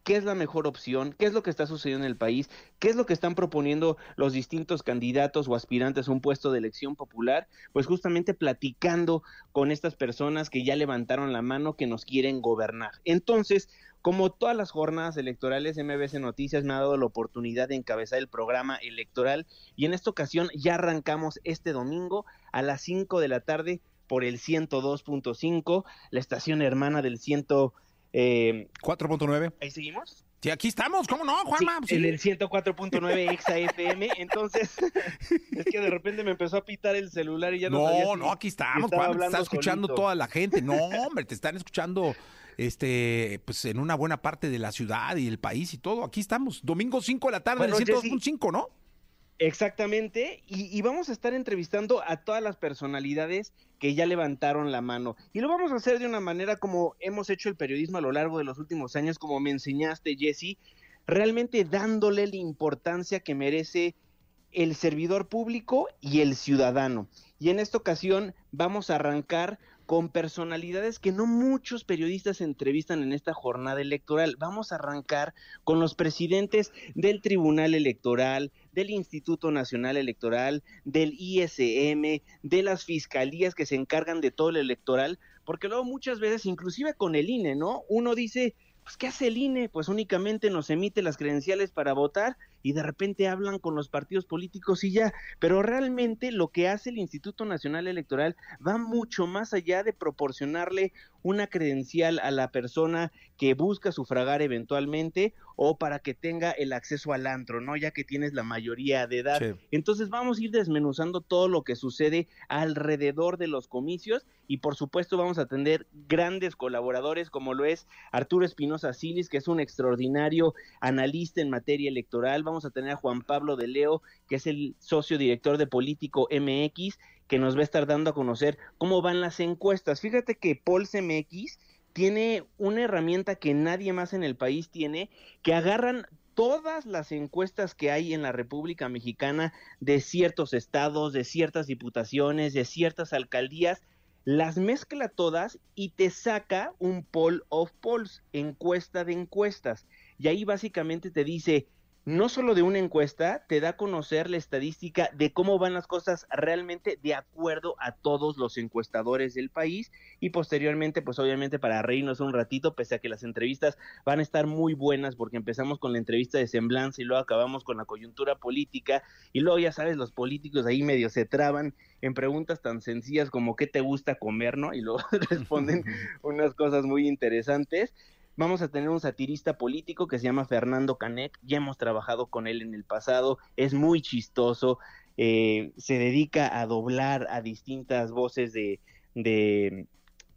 [SPEAKER 14] qué es la mejor opción, qué es lo que está sucediendo en el país, qué es lo que están proponiendo los distintos candidatos o aspirantes a un puesto de elección popular, pues justamente platicando con estas personas que ya levantaron la mano que nos quieren gobernar. Entonces, como todas las jornadas electorales, MBC Noticias me ha dado la oportunidad de encabezar el programa electoral y en esta ocasión ya arrancamos este domingo a las 5 de la tarde por el 102.5, la estación hermana del 100 eh,
[SPEAKER 1] 4.9.
[SPEAKER 14] ¿Ahí seguimos?
[SPEAKER 1] Sí, aquí estamos, ¿cómo no, Juanma?
[SPEAKER 14] Sí, en el 104.9 Exa FM, entonces es que de repente me empezó a pitar el celular y ya no sabía
[SPEAKER 1] No,
[SPEAKER 14] si-
[SPEAKER 1] no, aquí estamos,
[SPEAKER 14] estaba
[SPEAKER 1] Juan, te está escuchando
[SPEAKER 14] solito.
[SPEAKER 1] toda la gente. No, hombre, te están escuchando este, pues en una buena parte de la ciudad y el país y todo. Aquí estamos, domingo 5 de la tarde,
[SPEAKER 14] Bueno,
[SPEAKER 1] en el
[SPEAKER 14] Jessy,
[SPEAKER 1] 102.5, ¿no?
[SPEAKER 14] Exactamente, y, vamos a estar entrevistando a todas las personalidades que ya levantaron la mano. Y lo vamos a hacer de una manera como hemos hecho el periodismo a lo largo de los últimos años, como me enseñaste, Jesse, realmente dándole la importancia que merece el servidor público y el ciudadano. Y en esta ocasión vamos a arrancar con personalidades que no muchos periodistas entrevistan en esta jornada electoral. Vamos a arrancar con los presidentes del Tribunal Electoral, del Instituto Nacional Electoral, del ISM, de las fiscalías que se encargan de todo el electoral, porque luego muchas veces, inclusive con el INE, ¿no? Uno dice, pues ¿qué hace el INE? Pues únicamente nos emite las credenciales para votar y de repente hablan con los partidos políticos y ya, pero realmente lo que hace el Instituto Nacional Electoral va mucho más allá de proporcionarle una credencial a la persona que busca sufragar eventualmente o para que tenga el acceso al antro, ¿no? Ya que tienes la mayoría de edad.
[SPEAKER 1] Sí.
[SPEAKER 14] Entonces vamos a ir desmenuzando todo lo que sucede alrededor de los comicios y por supuesto vamos a tener grandes colaboradores como lo es Arturo Espinosa Silis, que es un extraordinario analista en materia electoral. Vamos vamos a tener a Juan Pablo de Leo, que es el socio director de Político MX, que nos va a estar dando a conocer cómo van las encuestas. Fíjate que Pols MX tiene una herramienta que nadie más en el país tiene, que agarran todas las encuestas que hay en la República Mexicana de ciertos estados, de ciertas diputaciones, de ciertas alcaldías, las mezcla todas y te saca un poll of polls, encuesta de encuestas. Y ahí básicamente te dice, no solo de una encuesta, te da a conocer la estadística de cómo van las cosas realmente de acuerdo a todos los encuestadores del país y posteriormente, pues obviamente para reírnos un ratito, pese a que las entrevistas van a estar muy buenas porque empezamos con la entrevista de semblanza y luego acabamos con la coyuntura política y luego ya sabes, los políticos ahí medio se traban en preguntas tan sencillas como qué te gusta comer, ¿no? Y luego responden unas cosas muy interesantes. Vamos a tener un satirista político que se llama Fernando Canek, ya hemos trabajado con él en el pasado, es muy chistoso, eh, se dedica a doblar a distintas voces de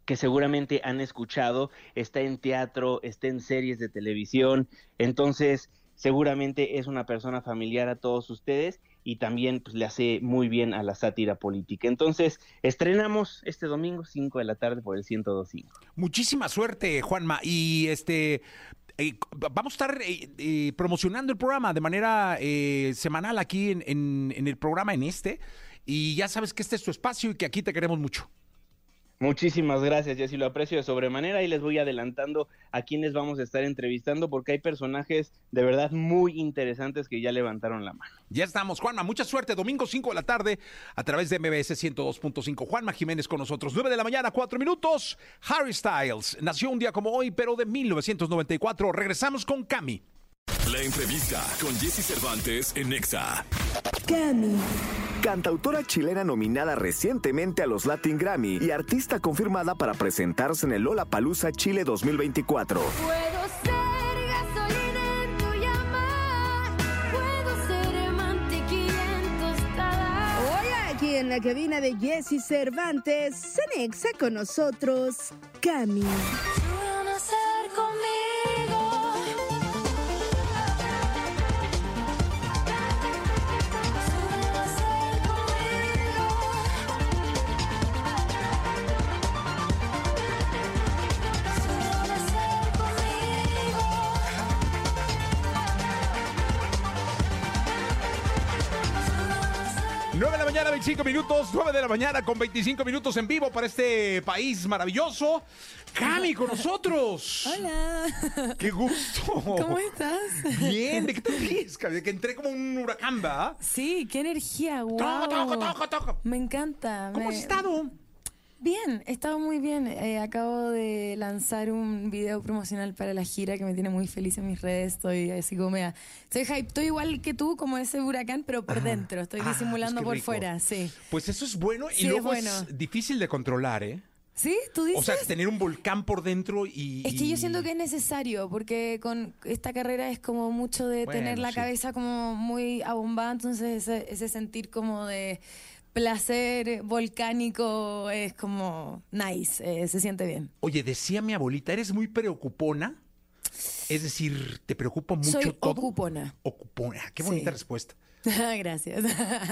[SPEAKER 14] que seguramente han escuchado, está en teatro, está en series de televisión, entonces seguramente es una persona familiar a todos ustedes y también pues, le hace muy bien a la sátira política. Entonces, estrenamos este domingo 5 de la tarde por el 102.5.
[SPEAKER 1] Muchísima suerte, Juanma. Y este eh, vamos a estar eh, eh, promocionando el programa de manera semanal aquí en, en- en el programa, en este. Y ya sabes que este es tu espacio y que aquí te queremos mucho.
[SPEAKER 14] Muchísimas gracias, Jessy, lo aprecio de sobremanera y les voy adelantando a quienes vamos a estar entrevistando porque hay personajes de verdad muy interesantes que ya levantaron la mano.
[SPEAKER 1] Ya estamos, Juanma. Mucha suerte. Domingo 5 de la tarde a través de MBS 102.5. Juanma Jiménez con nosotros. 9 de la mañana, 4 minutos. Harry Styles nació un día como hoy, pero de 1994. Regresamos con Cami.
[SPEAKER 2] La entrevista con Jesse Cervantes en Nexa.
[SPEAKER 10] Cami.
[SPEAKER 9] Cantautora chilena nominada recientemente a los Latin Grammy y artista confirmada para presentarse en el Lollapalooza Chile 2024.
[SPEAKER 15] Puedo ser gasolina en tu llamar, puedo ser mantequilla en tostada.
[SPEAKER 10] Hoy aquí en la cabina de Jesse Cervantes, Cenexa con nosotros, Cami.
[SPEAKER 15] Tú nacer conmigo.
[SPEAKER 1] Nueve de la mañana, 25 minutos. 9 de la mañana con 25 minutos en vivo para este país maravilloso. Cami con nosotros.
[SPEAKER 16] Hola.
[SPEAKER 1] ¡Qué gusto!
[SPEAKER 16] ¿Cómo estás?
[SPEAKER 1] Bien, ¿de qué te ríes, Cami? Que entré como un huracán, ¿va?
[SPEAKER 16] Sí, qué energía, wow.
[SPEAKER 1] Toco, toco, toco, toco.
[SPEAKER 16] Me encanta.
[SPEAKER 1] ¿Cómo
[SPEAKER 16] me-
[SPEAKER 1] has estado?
[SPEAKER 16] Bien, he estado muy bien. Eh, acabo de lanzar un video promocional para la gira que me tiene muy feliz en mis redes. Estoy así como mea. Estoy hype. Estoy igual que tú, como ese huracán, pero por dentro. Estoy
[SPEAKER 1] Ah,
[SPEAKER 16] disimulando
[SPEAKER 1] pues
[SPEAKER 16] por fuera, sí.
[SPEAKER 1] Pues eso es bueno y
[SPEAKER 16] Sí, es
[SPEAKER 1] luego
[SPEAKER 16] bueno.
[SPEAKER 1] es difícil de controlar, ¿eh?
[SPEAKER 16] ¿Sí? ¿Tú dices?
[SPEAKER 1] O sea, tener un volcán por dentro y...
[SPEAKER 16] Es que yo siento que es necesario, porque con esta carrera es como mucho de
[SPEAKER 1] Bueno,
[SPEAKER 16] tener la
[SPEAKER 1] sí.
[SPEAKER 16] cabeza como muy abombada, entonces ese, ese sentir como de placer volcánico es como nice, eh, se siente bien.
[SPEAKER 1] Oye, decía mi abuelita, ¿eres muy preocupona? Es decir, ¿te preocupa mucho
[SPEAKER 16] Soy
[SPEAKER 1] todo?
[SPEAKER 16] ocupona.
[SPEAKER 1] Ocupona. Qué bonita
[SPEAKER 16] Sí.
[SPEAKER 1] respuesta.
[SPEAKER 16] Gracias.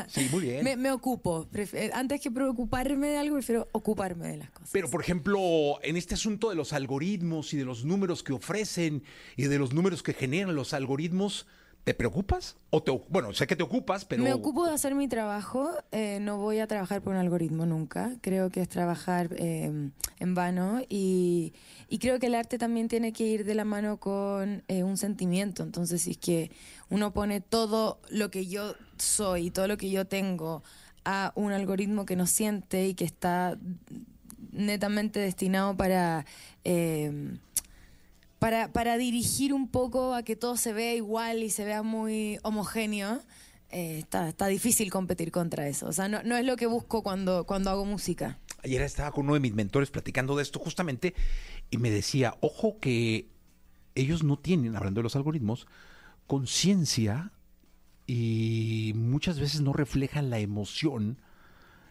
[SPEAKER 1] Sí, muy bien.
[SPEAKER 16] Me, me ocupo. Pref- eh, Antes que preocuparme de algo, prefiero ocuparme de las cosas.
[SPEAKER 1] Pero, por ejemplo, en este asunto de los algoritmos y de los números que ofrecen y de los números que generan los algoritmos, ¿te preocupas? O te, bueno, sé que te ocupas, pero...
[SPEAKER 16] Me ocupo de hacer mi trabajo, eh, no voy a trabajar por un algoritmo nunca, creo que es trabajar eh, en vano y, y creo que el arte también tiene que ir de la mano con eh, un sentimiento, entonces si es que uno pone todo lo que yo soy, todo lo que yo tengo a un algoritmo que no siente y que está netamente destinado para... para, para dirigir un poco a que todo se vea igual y se vea muy homogéneo, eh, está, está difícil competir contra eso. O sea, no, no es lo que busco cuando, cuando hago música.
[SPEAKER 1] Ayer estaba con uno de mis mentores platicando de esto justamente y me decía, ojo que ellos no tienen, hablando de los algoritmos, conciencia y muchas veces no reflejan la emoción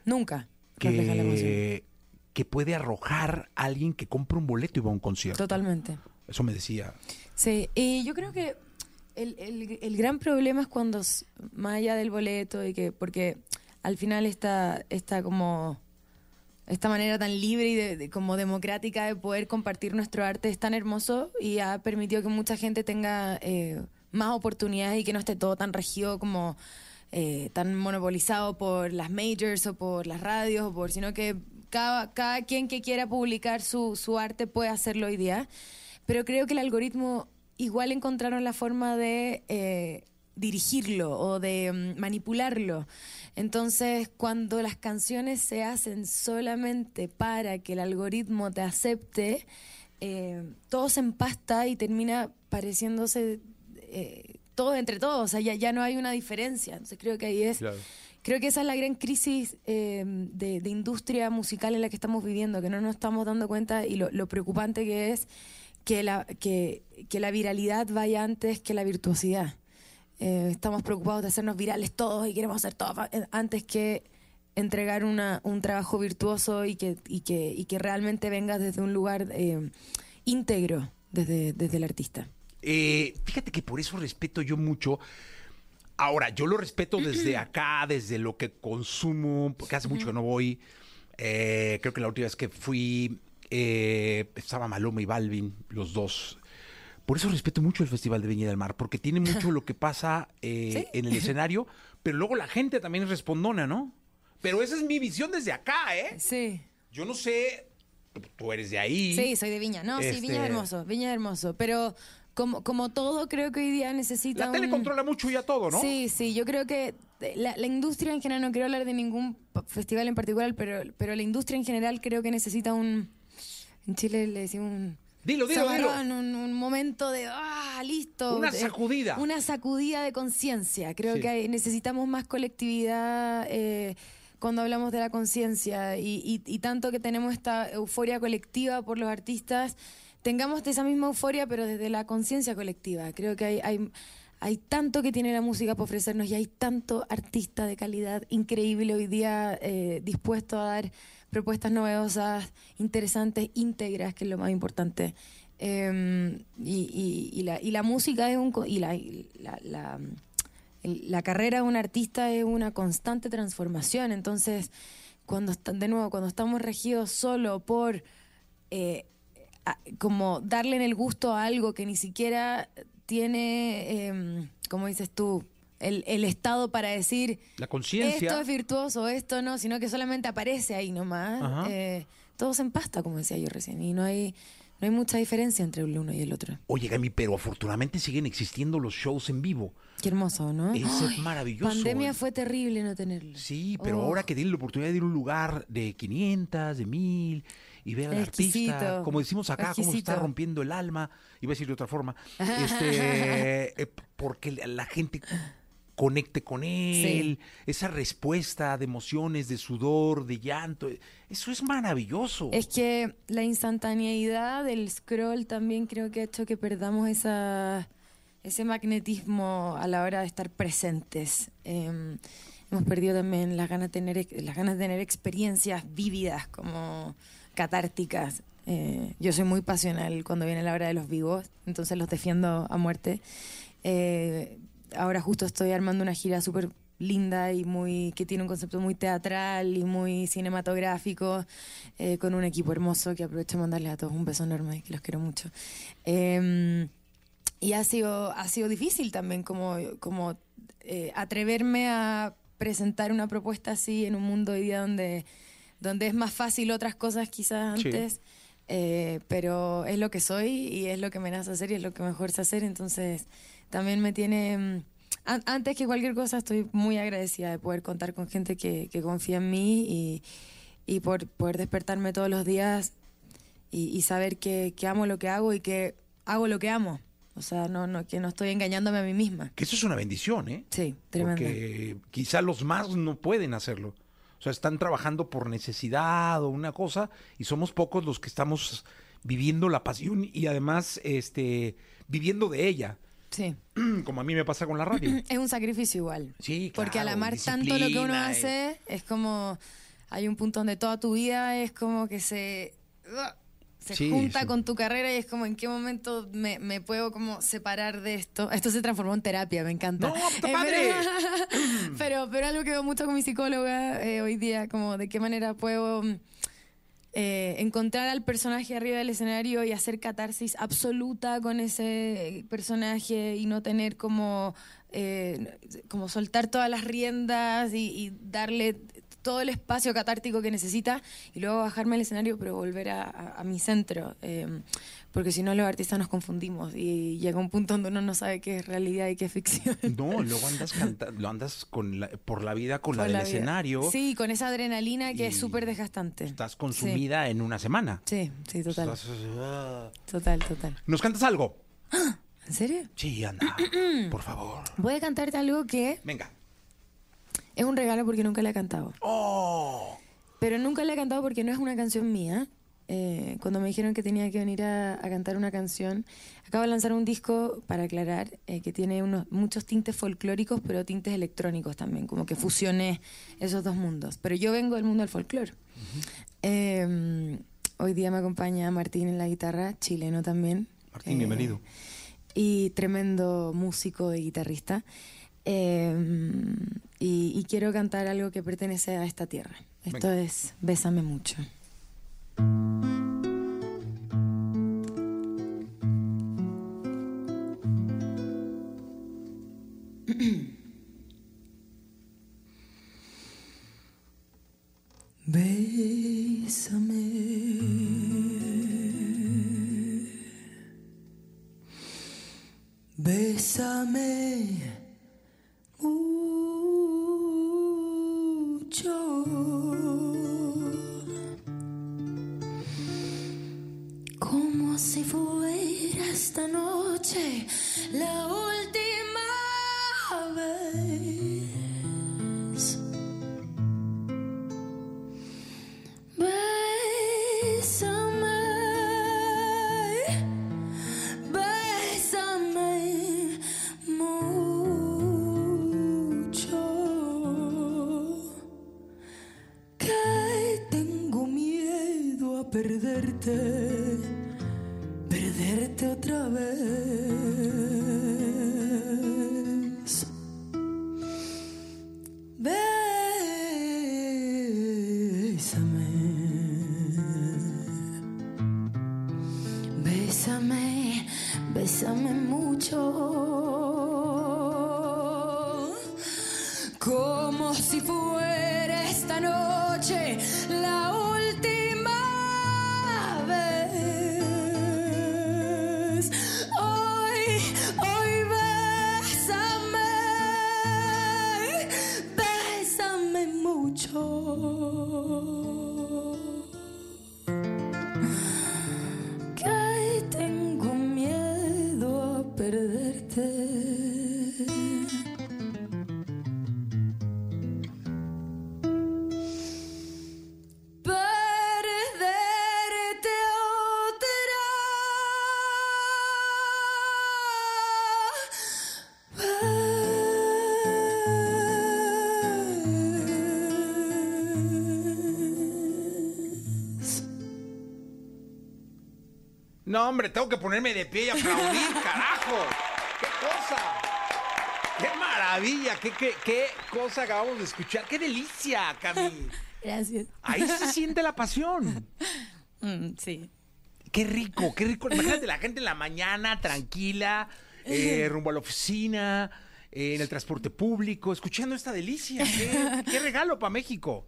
[SPEAKER 16] Nunca refleja la emoción.
[SPEAKER 1] que, que puede arrojar alguien que compra un boleto y va a un concierto.
[SPEAKER 16] Totalmente.
[SPEAKER 1] Eso me decía.
[SPEAKER 16] Sí, y yo creo que el, el- el gran problema es cuando, más allá del boleto, y que porque al final esta, esta como esta manera tan libre y de- como democrática de poder compartir nuestro arte es tan hermoso y ha permitido que mucha gente tenga eh, más oportunidades y que no esté todo tan regido como eh, tan monopolizado por las majors o por las radios, o por, sino que cada, cada quien que quiera publicar su, su arte puede hacerlo hoy día. Pero creo que el algoritmo igual encontraron la forma de eh, dirigirlo o de mm, manipularlo. Entonces, cuando las canciones se hacen solamente para que el algoritmo te acepte, eh, todo se empasta y termina pareciéndose eh, todo entre todos. O sea, ya, ya no hay una diferencia. Entonces, creo que ahí es. Creo que esa es la gran crisis eh, de, de industria musical en la que estamos viviendo, que no nos estamos dando cuenta y lo, lo preocupante que es que la, que, que la viralidad vaya antes que la virtuosidad. Eh, estamos preocupados de hacernos virales todos y queremos hacer todo eh, antes que entregar una, un trabajo virtuoso y que, y que, y que realmente venga desde un lugar eh, íntegro, desde, desde el artista.
[SPEAKER 1] Eh, fíjate que por eso respeto yo mucho. Ahora, yo lo respeto desde acá, desde lo que consumo, porque hace mucho que no voy. Eh, creo que la última vez que fui eh, estaba Maloma y Balvin, los dos. Por eso respeto mucho el Festival de Viña del Mar, porque tiene mucho lo que pasa eh, en el escenario, pero luego la gente también es respondona, ¿no? Pero esa es mi visión desde acá, ¿eh?
[SPEAKER 16] Sí.
[SPEAKER 1] Yo no sé, tú eres de ahí.
[SPEAKER 16] Sí, soy de Viña. No, sí, Viña es
[SPEAKER 1] Este-
[SPEAKER 16] hermoso, Viña es hermoso. Pero como, como todo, creo que hoy día necesita
[SPEAKER 1] La tele
[SPEAKER 16] un-
[SPEAKER 1] controla mucho ya todo, ¿no?
[SPEAKER 16] Sí, sí, yo creo que la, la industria en general, no quiero hablar de ningún festival en particular, pero, pero la industria en general creo que necesita un... En Chile le decimos un...
[SPEAKER 1] Dilo, dilo,
[SPEAKER 16] Un, un momento de, ah, listo.
[SPEAKER 1] Una
[SPEAKER 16] de-
[SPEAKER 1] sacudida.
[SPEAKER 16] Una sacudida de conciencia. Creo
[SPEAKER 1] Sí.
[SPEAKER 16] que hay- necesitamos más colectividad eh, cuando hablamos de la conciencia y, y- y tanto que tenemos esta euforia colectiva por los artistas, tengamos esa misma euforia pero desde la conciencia colectiva. Creo que hay, hay, hay tanto que tiene la música para ofrecernos y hay tanto artista de calidad increíble hoy día eh, dispuesto a dar propuestas novedosas, interesantes, íntegras, que es lo más importante. Eh, y, y- la, y la música es un... Y la, la, la- carrera de un artista es una constante transformación. Entonces, cuando de nuevo, cuando estamos regidos solo por eh, como darle en el gusto a algo que ni siquiera tiene, em, como dices tú, el, el estado para decir
[SPEAKER 1] La conciencia.
[SPEAKER 16] esto es virtuoso, esto no, sino que solamente aparece ahí nomás. Eh, todo se empasta, como decía yo recién, y no hay, no hay mucha diferencia entre el uno y el otro.
[SPEAKER 1] Oye, Gami, pero afortunadamente siguen existiendo los shows en vivo.
[SPEAKER 16] Qué hermoso, ¿no?
[SPEAKER 1] Eso es
[SPEAKER 16] Ay,
[SPEAKER 1] maravilloso.
[SPEAKER 16] Pandemia fue terrible no tenerlo.
[SPEAKER 1] Sí, pero
[SPEAKER 16] Oh.
[SPEAKER 1] ahora que tienen la oportunidad de ir a un lugar de 500, de 1000 y ver al artista,
[SPEAKER 16] Exquisito.
[SPEAKER 1] como decimos acá, cómo se está
[SPEAKER 16] Exquisito.
[SPEAKER 1] rompiendo el alma, iba a decir de otra forma, este, eh, porque la gente conecte con él, esa respuesta de emociones, de sudor, de llanto, eso es maravilloso.
[SPEAKER 16] Es que la instantaneidad del scroll también creo que ha hecho que perdamos esa, ese magnetismo a la hora de estar presentes. Eh, hemos perdido también las ganas de tener, las ganas de tener experiencias vívidas, como catárticas. Eh, yo soy muy pasional cuando viene la hora de los vivos, entonces los defiendo a muerte. Eh, ahora justo estoy armando una gira súper linda y muy que tiene un concepto muy teatral y muy cinematográfico eh, con un equipo hermoso que aprovecho de mandarles a todos un beso enorme que los quiero mucho Eh, y ha sido ha sido difícil también como como eh, atreverme a presentar una propuesta así en un mundo hoy día donde donde es más fácil otras cosas quizás
[SPEAKER 17] Sí.
[SPEAKER 16] antes eh, pero es lo que soy y es lo que me nace hacer y es lo que mejor sé hacer, entonces también me tiene... mm, an- antes que cualquier cosa estoy muy agradecida de poder contar con gente que, que confía en mí y, y por poder despertarme todos los días y, y saber que, que amo lo que hago y que hago lo que amo. O sea, no, no, que no estoy engañándome a mí misma.
[SPEAKER 1] Que eso es una bendición, ¿eh?
[SPEAKER 16] Sí, tremendo.
[SPEAKER 1] Porque quizá los más no pueden hacerlo. O sea, están trabajando por necesidad o una cosa y somos pocos los que estamos viviendo la pasión y además este viviendo de ella.
[SPEAKER 16] Sí.
[SPEAKER 1] Como a mí me pasa con la radio.
[SPEAKER 16] Es un sacrificio igual.
[SPEAKER 1] Sí,
[SPEAKER 16] Porque al
[SPEAKER 1] claro,
[SPEAKER 16] amar tanto lo que uno hace, es como. Hay un punto donde toda tu vida es como que se. se
[SPEAKER 1] Sí,
[SPEAKER 16] junta
[SPEAKER 1] sí.
[SPEAKER 16] con tu carrera y es como en qué momento me, me puedo como separar de esto. Esto se transformó en terapia, me encanta.
[SPEAKER 1] ¡No,
[SPEAKER 16] Eh,
[SPEAKER 1] padre!
[SPEAKER 16] Pero, pero, pero algo que veo mucho con mi psicóloga eh, hoy día, como de qué manera puedo mm, eh, encontrar al personaje arriba del escenario y hacer catarsis absoluta con ese personaje y no tener como, eh, como soltar todas las riendas y, darle todo el espacio catártico que necesita y luego bajarme al escenario pero volver a, a- a mi centro. Eh, porque si no los artistas nos confundimos y llega un punto donde uno no sabe qué es realidad y qué es ficción
[SPEAKER 1] No, luego andas cantando, andas con la- por la vida con la del
[SPEAKER 16] la
[SPEAKER 1] escenario.
[SPEAKER 16] sí con esa adrenalina que es súper desgastante
[SPEAKER 1] Estás consumida en una semana.
[SPEAKER 16] sí sí total
[SPEAKER 1] Estás- ah.
[SPEAKER 16] total total
[SPEAKER 1] ¿Nos cantas algo?
[SPEAKER 16] ¿en serio?
[SPEAKER 1] Sí, anda. Por favor.
[SPEAKER 16] voy a cantarte algo que
[SPEAKER 1] Venga.
[SPEAKER 16] es un regalo porque nunca le he cantado
[SPEAKER 1] ¡Oh!
[SPEAKER 16] Pero nunca le he cantado porque no es una canción mía. Eh, cuando me dijeron que tenía que venir a, a cantar una canción, acabo de lanzar un disco, para aclarar, eh, que tiene unos, muchos tintes folclóricos, pero tintes electrónicos también, como que fusioné esos dos mundos. Pero yo vengo del mundo del folclore. Eh, hoy día me acompaña Martín en la guitarra, chileno también.
[SPEAKER 1] Martín,
[SPEAKER 16] Eh,
[SPEAKER 1] bienvenido.
[SPEAKER 16] y tremendo músico y guitarrista. Eh, y, y quiero cantar algo que pertenece a esta tierra. Esto
[SPEAKER 15] Venga.
[SPEAKER 16] es Bésame mucho. Bésame.
[SPEAKER 1] No, hombre, tengo que ponerme de pie y aplaudir, carajo. ¡Qué cosa! ¡Qué maravilla! ¿Qué, qué, qué cosa acabamos de escuchar! ¡Qué delicia, Cami!
[SPEAKER 16] Gracias.
[SPEAKER 1] Ahí se siente la pasión.
[SPEAKER 16] Mm, sí.
[SPEAKER 1] Qué rico, qué rico. Imagínate la gente en la mañana, tranquila, eh, rumbo a la oficina, eh, en el transporte público, escuchando esta delicia. Qué, qué regalo para México.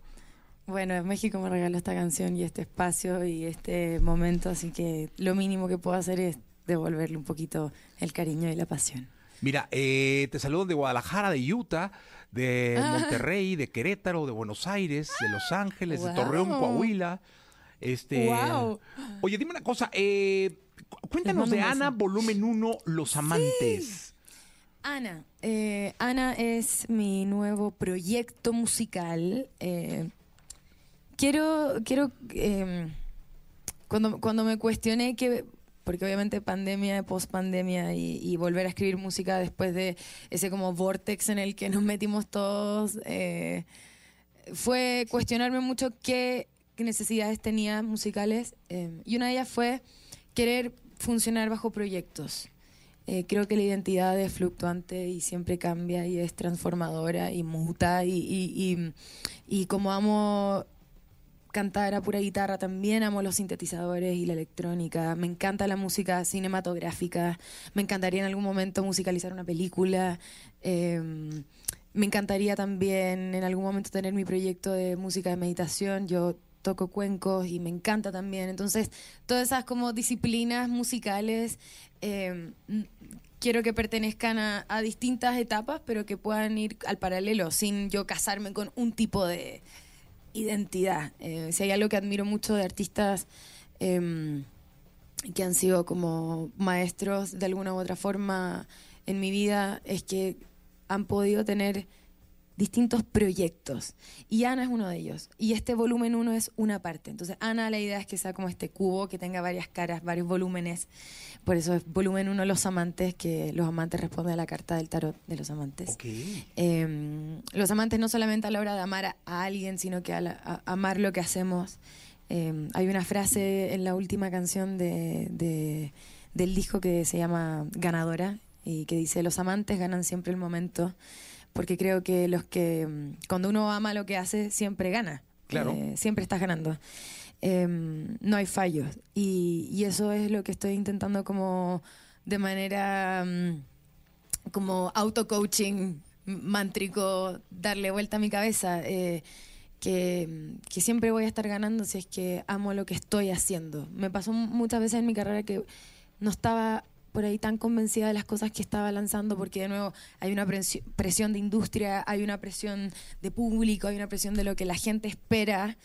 [SPEAKER 16] Bueno, México me regaló esta canción y este espacio y este momento, así que lo mínimo que puedo hacer es devolverle un poquito el cariño y la pasión.
[SPEAKER 1] Mira, eh, te saludo de Guadalajara, de Utah, de
[SPEAKER 16] Ah.
[SPEAKER 1] Monterrey, de Querétaro, de Buenos Aires, de Los Ángeles, de. Torreón, Coahuila. Este,
[SPEAKER 16] Wow.
[SPEAKER 1] Oye, dime una cosa, eh, cu- cuéntanos de Ana, volumen 1, Los Amantes.
[SPEAKER 16] Ana. eh, Ana es mi nuevo proyecto musical. Quiero, quiero, eh, cuando, cuando me cuestioné que, porque obviamente pandemia, post pandemia y, y volver a escribir música después de ese como vortex en el que nos metimos todos, eh, fue cuestionarme mucho qué, necesidades tenía musicales eh, y una de ellas fue querer funcionar bajo proyectos. Eh, creo que la identidad es fluctuante y siempre cambia y es transformadora y muta y, y- y como amo cantar a pura guitarra, también amo los sintetizadores y la electrónica, me encanta la música cinematográfica, me encantaría en algún momento musicalizar una película, eh, me encantaría también en algún momento tener mi proyecto de música de meditación, yo toco cuencos y me encanta también, entonces todas esas como disciplinas musicales mm, quiero que pertenezcan a distintas etapas, pero que puedan ir al paralelo, sin yo casarme con un tipo de identidad. Eh, si hay algo que admiro mucho de artistas em, que han sido como maestros de alguna u otra forma en mi vida, es que han podido tener distintos proyectos. Y Ana es uno de ellos. Y este volumen 1 es una parte. Entonces, Ana, la idea es que sea como este cubo, que tenga varias caras, varios volúmenes. Por eso es volumen 1 Los Amantes, que los amantes responden a la carta del tarot de los amantes. Eh, los amantes no solamente a la hora de amar a, a alguien, sino que a, la- a- amar lo que hacemos. Eh, hay una frase en la última canción de, de- del disco que se llama Ganadora y que dice, los amantes ganan siempre el momento, porque creo que los que, mm, cuando uno ama lo que hace, siempre gana.
[SPEAKER 1] Claro.
[SPEAKER 16] Eh, siempre estás ganando. Eh, no hay fallos. Y, y eso es lo que estoy intentando como de manera... mm, como auto-coaching mántrico, darle vuelta a mi cabeza, eh, que, que siempre voy a estar ganando si es que amo lo que estoy haciendo. Me pasó muchas veces en mi carrera que no estaba por ahí tan convencida de las cosas que estaba lanzando porque de nuevo hay una presi- presión de industria, hay una presión de público, hay una presión de lo que la gente espera.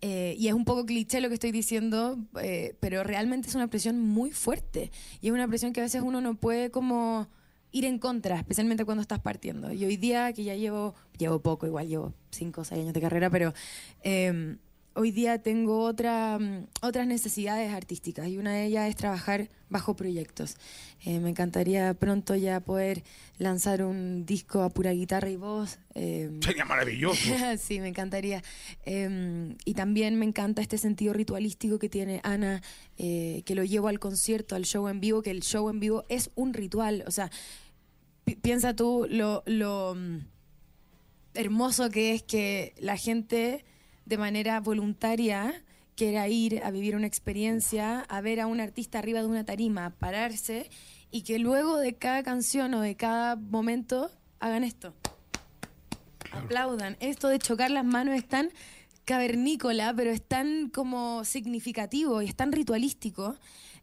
[SPEAKER 16] Eh, y es un poco cliché lo que estoy diciendo, eh, pero realmente es una presión muy fuerte. Y es una presión que a veces uno no puede como ir en contra, especialmente cuando estás partiendo. Y hoy día, que ya llevo, llevo poco, igual llevo 5 o 6 años de carrera, pero eh, hoy día tengo otra, mm, otras necesidades artísticas y una de ellas es trabajar bajo proyectos. Eh, me encantaría pronto ya poder lanzar un disco a pura guitarra y voz. eh,
[SPEAKER 1] Sería maravilloso.
[SPEAKER 16] sí, me encantaría. Eh, y también me encanta este sentido ritualístico que tiene Ana, eh, que lo llevo al concierto, al show en vivo, que el show en vivo es un ritual. O sea, pi- piensa tú lo, lo mm, hermoso que es que la gente de manera voluntaria quiera ir a vivir una experiencia, a ver a un artista arriba de una tarima, pararse y que luego de cada canción o de cada momento hagan esto. Aplaudan. Esto de chocar las manos es tan cavernícola, pero es tan como significativo y es tan ritualístico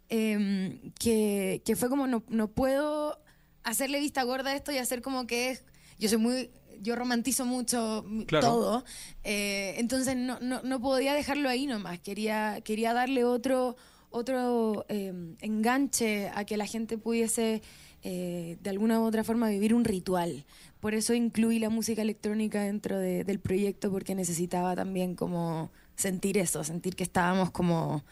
[SPEAKER 16] eh, que, que fue como no, no puedo hacerle vista gorda a esto y hacer como que es. Yo soy muy. Yo romantizo mucho
[SPEAKER 17] Claro.
[SPEAKER 16] todo. eh, entonces no, no, no podía dejarlo ahí nomás. Quería, quería darle otro, otro eh, enganche a que la gente pudiese eh, de alguna u otra forma vivir un ritual. Por eso incluí la música electrónica dentro de- del proyecto porque necesitaba también como sentir eso, sentir que estábamos como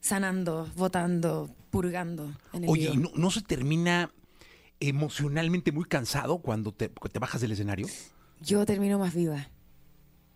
[SPEAKER 16] sanando, votando, purgando en el
[SPEAKER 1] Oye,
[SPEAKER 16] video.
[SPEAKER 1] ¿y no, no se termina emocionalmente muy cansado cuando te, te bajas del escenario?
[SPEAKER 16] Yo termino más viva.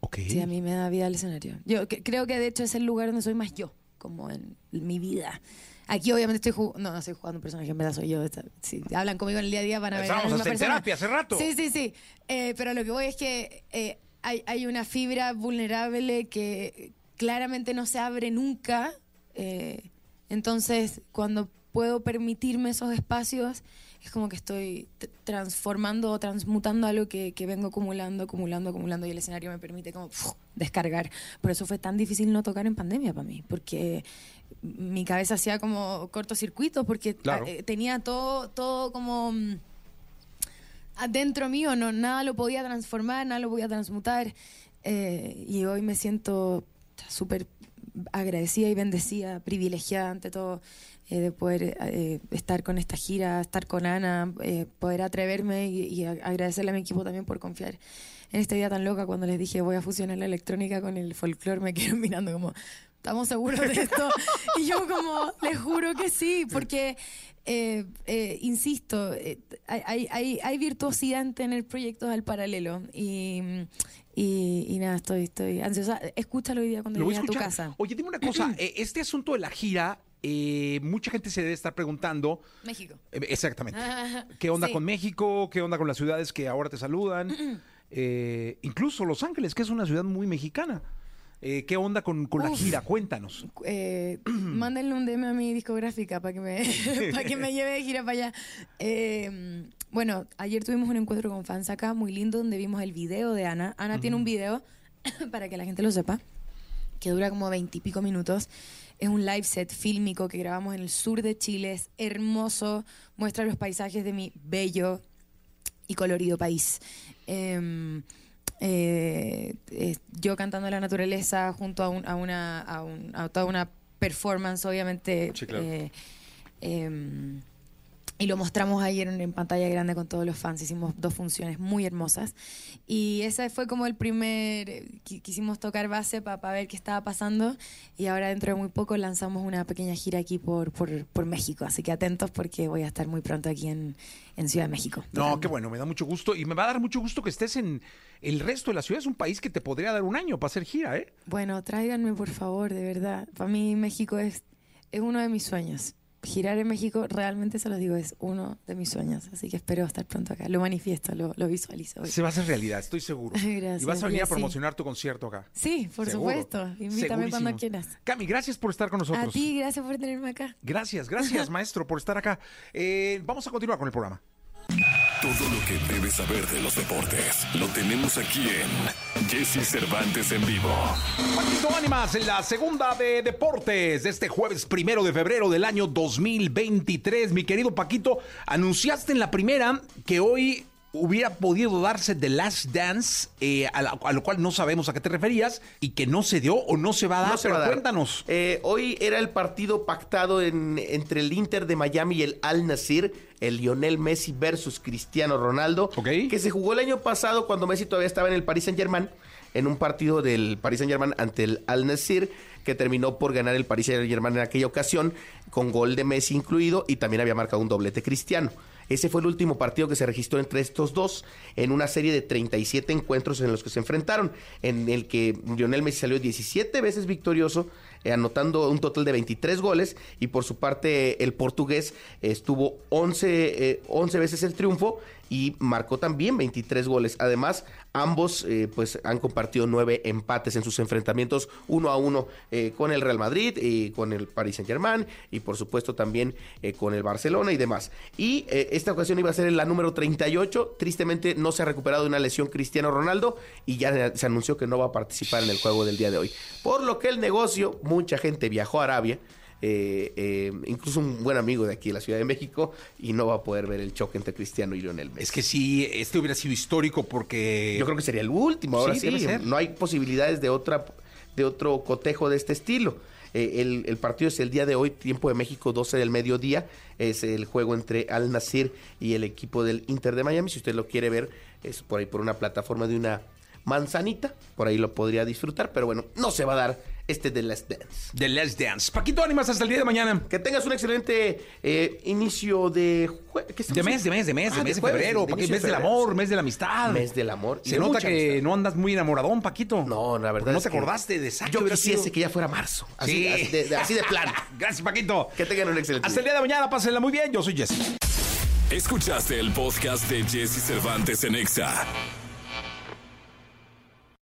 [SPEAKER 1] Ok.
[SPEAKER 16] Sí, a mí me da vida el escenario. Yo que- creo que de hecho es el lugar donde soy más yo, como en mi vida. Aquí obviamente estoy jugando, no, no estoy jugando un personaje, en verdad soy yo. Está- Si hablan conmigo en el día a día van a ver
[SPEAKER 1] Estábamos terapia hace rato.
[SPEAKER 16] Sí, sí, sí. Eh, pero lo que voy es que eh, hay, hay una fibra vulnerable que claramente no se abre nunca. eh, entonces, cuando puedo permitirme esos espacios, es como que estoy transformando o transmutando algo que, que vengo acumulando, acumulando, acumulando y el escenario me permite como descargar. Por eso fue tan difícil no tocar en pandemia para mí, porque mi cabeza hacía como cortocircuito, porque
[SPEAKER 17] Claro.
[SPEAKER 16] eh, tenía todo, todo como mm, adentro mío, no, nada lo podía transformar, nada lo podía transmutar. eh, y hoy me siento súper agradecida y bendecida, privilegiada ante todo eh, de poder eh, estar con esta gira, estar con Ana, eh, poder atreverme y, y agradecerle a mi equipo también por confiar en esta idea tan loca cuando les dije voy a fusionar la electrónica con el folclore, me quedaron mirando como, ¿estamos seguros de esto? y yo como, les juro que sí, porque, eh, eh, insisto, eh, hay, hay, hay virtuosidad en tener proyectos al paralelo. Y, y, y nada, estoy, estoy ansiosa. Escúchalo hoy día cuando
[SPEAKER 1] voy a
[SPEAKER 16] llegues a tu casa.
[SPEAKER 1] Oye, dime una cosa. eh, este asunto de la gira, eh, mucha gente se debe estar preguntando.
[SPEAKER 16] México.
[SPEAKER 1] eh, exactamente. ¿Qué onda
[SPEAKER 16] Sí.
[SPEAKER 1] con México? ¿Qué onda con las ciudades que ahora te saludan? Eh, incluso Los Ángeles, que es una ciudad muy mexicana. Eh, ¿Qué onda con, con la
[SPEAKER 16] Uf.
[SPEAKER 1] gira? Cuéntanos.
[SPEAKER 16] Eh, mándenle un DM a mi discográfica para que me, para que me lleve de gira para allá. Eh, bueno, ayer tuvimos un encuentro con fans acá, muy lindo, donde vimos el video de Ana. Ana tiene un video, para que la gente lo sepa, que dura como veintipico minutos. Es un live set fílmico que grabamos en el sur de Chile. Es hermoso, muestra los paisajes de mi bello y colorido país. Em, eh, eh, yo cantando la naturaleza junto a, un- a una a, un- a toda una performance obviamente
[SPEAKER 1] Sí, claro.
[SPEAKER 16] Y lo mostramos ayer en, en pantalla grande con todos los fans hicimos dos funciones muy hermosas y ese fue como el primer eh, qui- quisimos tocar base para ver qué estaba pasando y ahora dentro de muy poco lanzamos una pequeña gira aquí por, por, por México así que atentos porque voy a estar muy pronto aquí en, en Ciudad de México
[SPEAKER 1] No, qué bueno, me da mucho gusto. Y me va a dar mucho gusto que estés en el resto de la ciudad. Es un país que te podría dar un año para hacer gira, ¿eh?
[SPEAKER 16] Bueno, tráiganme por favor, de verdad. Para mí México es, es uno de mis sueños. Girar en México, realmente se los digo, es uno de mis sueños. Así que espero estar pronto acá. Lo manifiesto, lo, lo visualizo. hoy.
[SPEAKER 1] Se va a hacer realidad, estoy seguro.
[SPEAKER 16] Gracias,
[SPEAKER 1] y vas a venir a promocionar tu concierto acá.
[SPEAKER 16] Sí, por
[SPEAKER 1] Seguro.
[SPEAKER 16] supuesto. Invítame
[SPEAKER 1] Segurísimo.
[SPEAKER 16] cuando quieras.
[SPEAKER 1] Cami, gracias por estar con nosotros.
[SPEAKER 16] A ti, gracias por tenerme acá.
[SPEAKER 1] Gracias, gracias, maestro, por estar acá. Eh, vamos a continuar con el programa.
[SPEAKER 2] Todo lo que debes saber de los deportes lo tenemos aquí en Jesse Cervantes en vivo.
[SPEAKER 1] Paquito Ánimas, en la segunda de deportes de este jueves primero de febrero del año 2023. Mi querido Paquito, anunciaste en la primera que hoy hubiera podido darse The Last Dance, eh, a, la- a lo cual no sabemos a qué te referías, y que no se dio o no se va a dar.
[SPEAKER 8] No
[SPEAKER 1] pero
[SPEAKER 8] va a dar.
[SPEAKER 1] cuéntanos.
[SPEAKER 8] Eh, hoy era el partido pactado en- entre el Inter de Miami y el Al Nasir, el Lionel Messi versus Cristiano Ronaldo, que se jugó el año pasado cuando Messi todavía estaba en el Paris Saint Germain, en un partido del Paris Saint Germain ante el Al Nasir, que terminó por ganar el Paris Saint Germain en aquella ocasión, con gol de Messi incluido, y también había marcado un doblete Cristiano. Ese fue el último partido que se registró entre estos dos en una serie de 37 encuentros en los que se enfrentaron, en el que Lionel Messi salió 17 veces victorioso, eh, anotando un total de 23 goles, y por su parte el portugués estuvo 11, eh, 11 veces el triunfo y marcó también 23 goles. Además, ambos eh, pues han compartido nueve empates en sus enfrentamientos uno a uno eh, con el Real Madrid y con el Paris Saint Germain y por supuesto también eh, con el Barcelona y demás. Y esta ocasión iba a ser la número 38. Tristemente no se ha recuperado de una lesión Cristiano Ronaldo y ya se anunció que no va a participar en el juego del día de hoy. Por lo que el negocio, mucha gente viajó a Arabia. Eh, eh, incluso un buen amigo de aquí de la Ciudad de México y no va a poder ver el choque entre Cristiano y Lionel Messi.
[SPEAKER 1] Es que sí, este hubiera sido histórico porque...
[SPEAKER 8] Yo creo que sería el último, ahora sí.
[SPEAKER 1] debe ser.
[SPEAKER 8] No hay posibilidades de otra de otro cotejo de este estilo. Eh, el, el partido es el día de hoy, tiempo de México, 12 del mediodía. Es el juego entre Al Nasir y el equipo del Inter de Miami. Si usted lo quiere ver, es por ahí por una plataforma de una manzanita. Por ahí lo podría disfrutar, pero bueno, no se va a dar este de Let's Dance.
[SPEAKER 1] The Let's Dance. Paquito Ánimas, hasta el día de mañana.
[SPEAKER 8] Que tengas un excelente eh, inicio de... jue- ¿qué estamos
[SPEAKER 1] De mes, de mes, de mes,
[SPEAKER 8] Ah,
[SPEAKER 1] de mes de
[SPEAKER 8] jueves,
[SPEAKER 1] febrero,
[SPEAKER 8] de
[SPEAKER 1] mes
[SPEAKER 8] de
[SPEAKER 1] del amor, mes de la amistad.
[SPEAKER 8] Mes del amor. y
[SPEAKER 1] Se
[SPEAKER 8] de
[SPEAKER 1] nota que
[SPEAKER 8] amistad.
[SPEAKER 1] no andas muy enamoradón, Paquito.
[SPEAKER 8] No, la verdad
[SPEAKER 1] no
[SPEAKER 8] es
[SPEAKER 1] te
[SPEAKER 8] que
[SPEAKER 1] acordaste de Saki.
[SPEAKER 8] Yo quisiese
[SPEAKER 1] sido-
[SPEAKER 8] que ya fuera marzo. Así,
[SPEAKER 1] Sí.
[SPEAKER 8] así de, de- así de plano.
[SPEAKER 1] Gracias, Paquito.
[SPEAKER 8] Que tengan un excelente
[SPEAKER 1] Hasta el
[SPEAKER 8] día.
[SPEAKER 1] día de mañana, pásenla muy bien. Yo soy Jesse.
[SPEAKER 2] Escuchaste el podcast de Jesse Cervantes en Exa.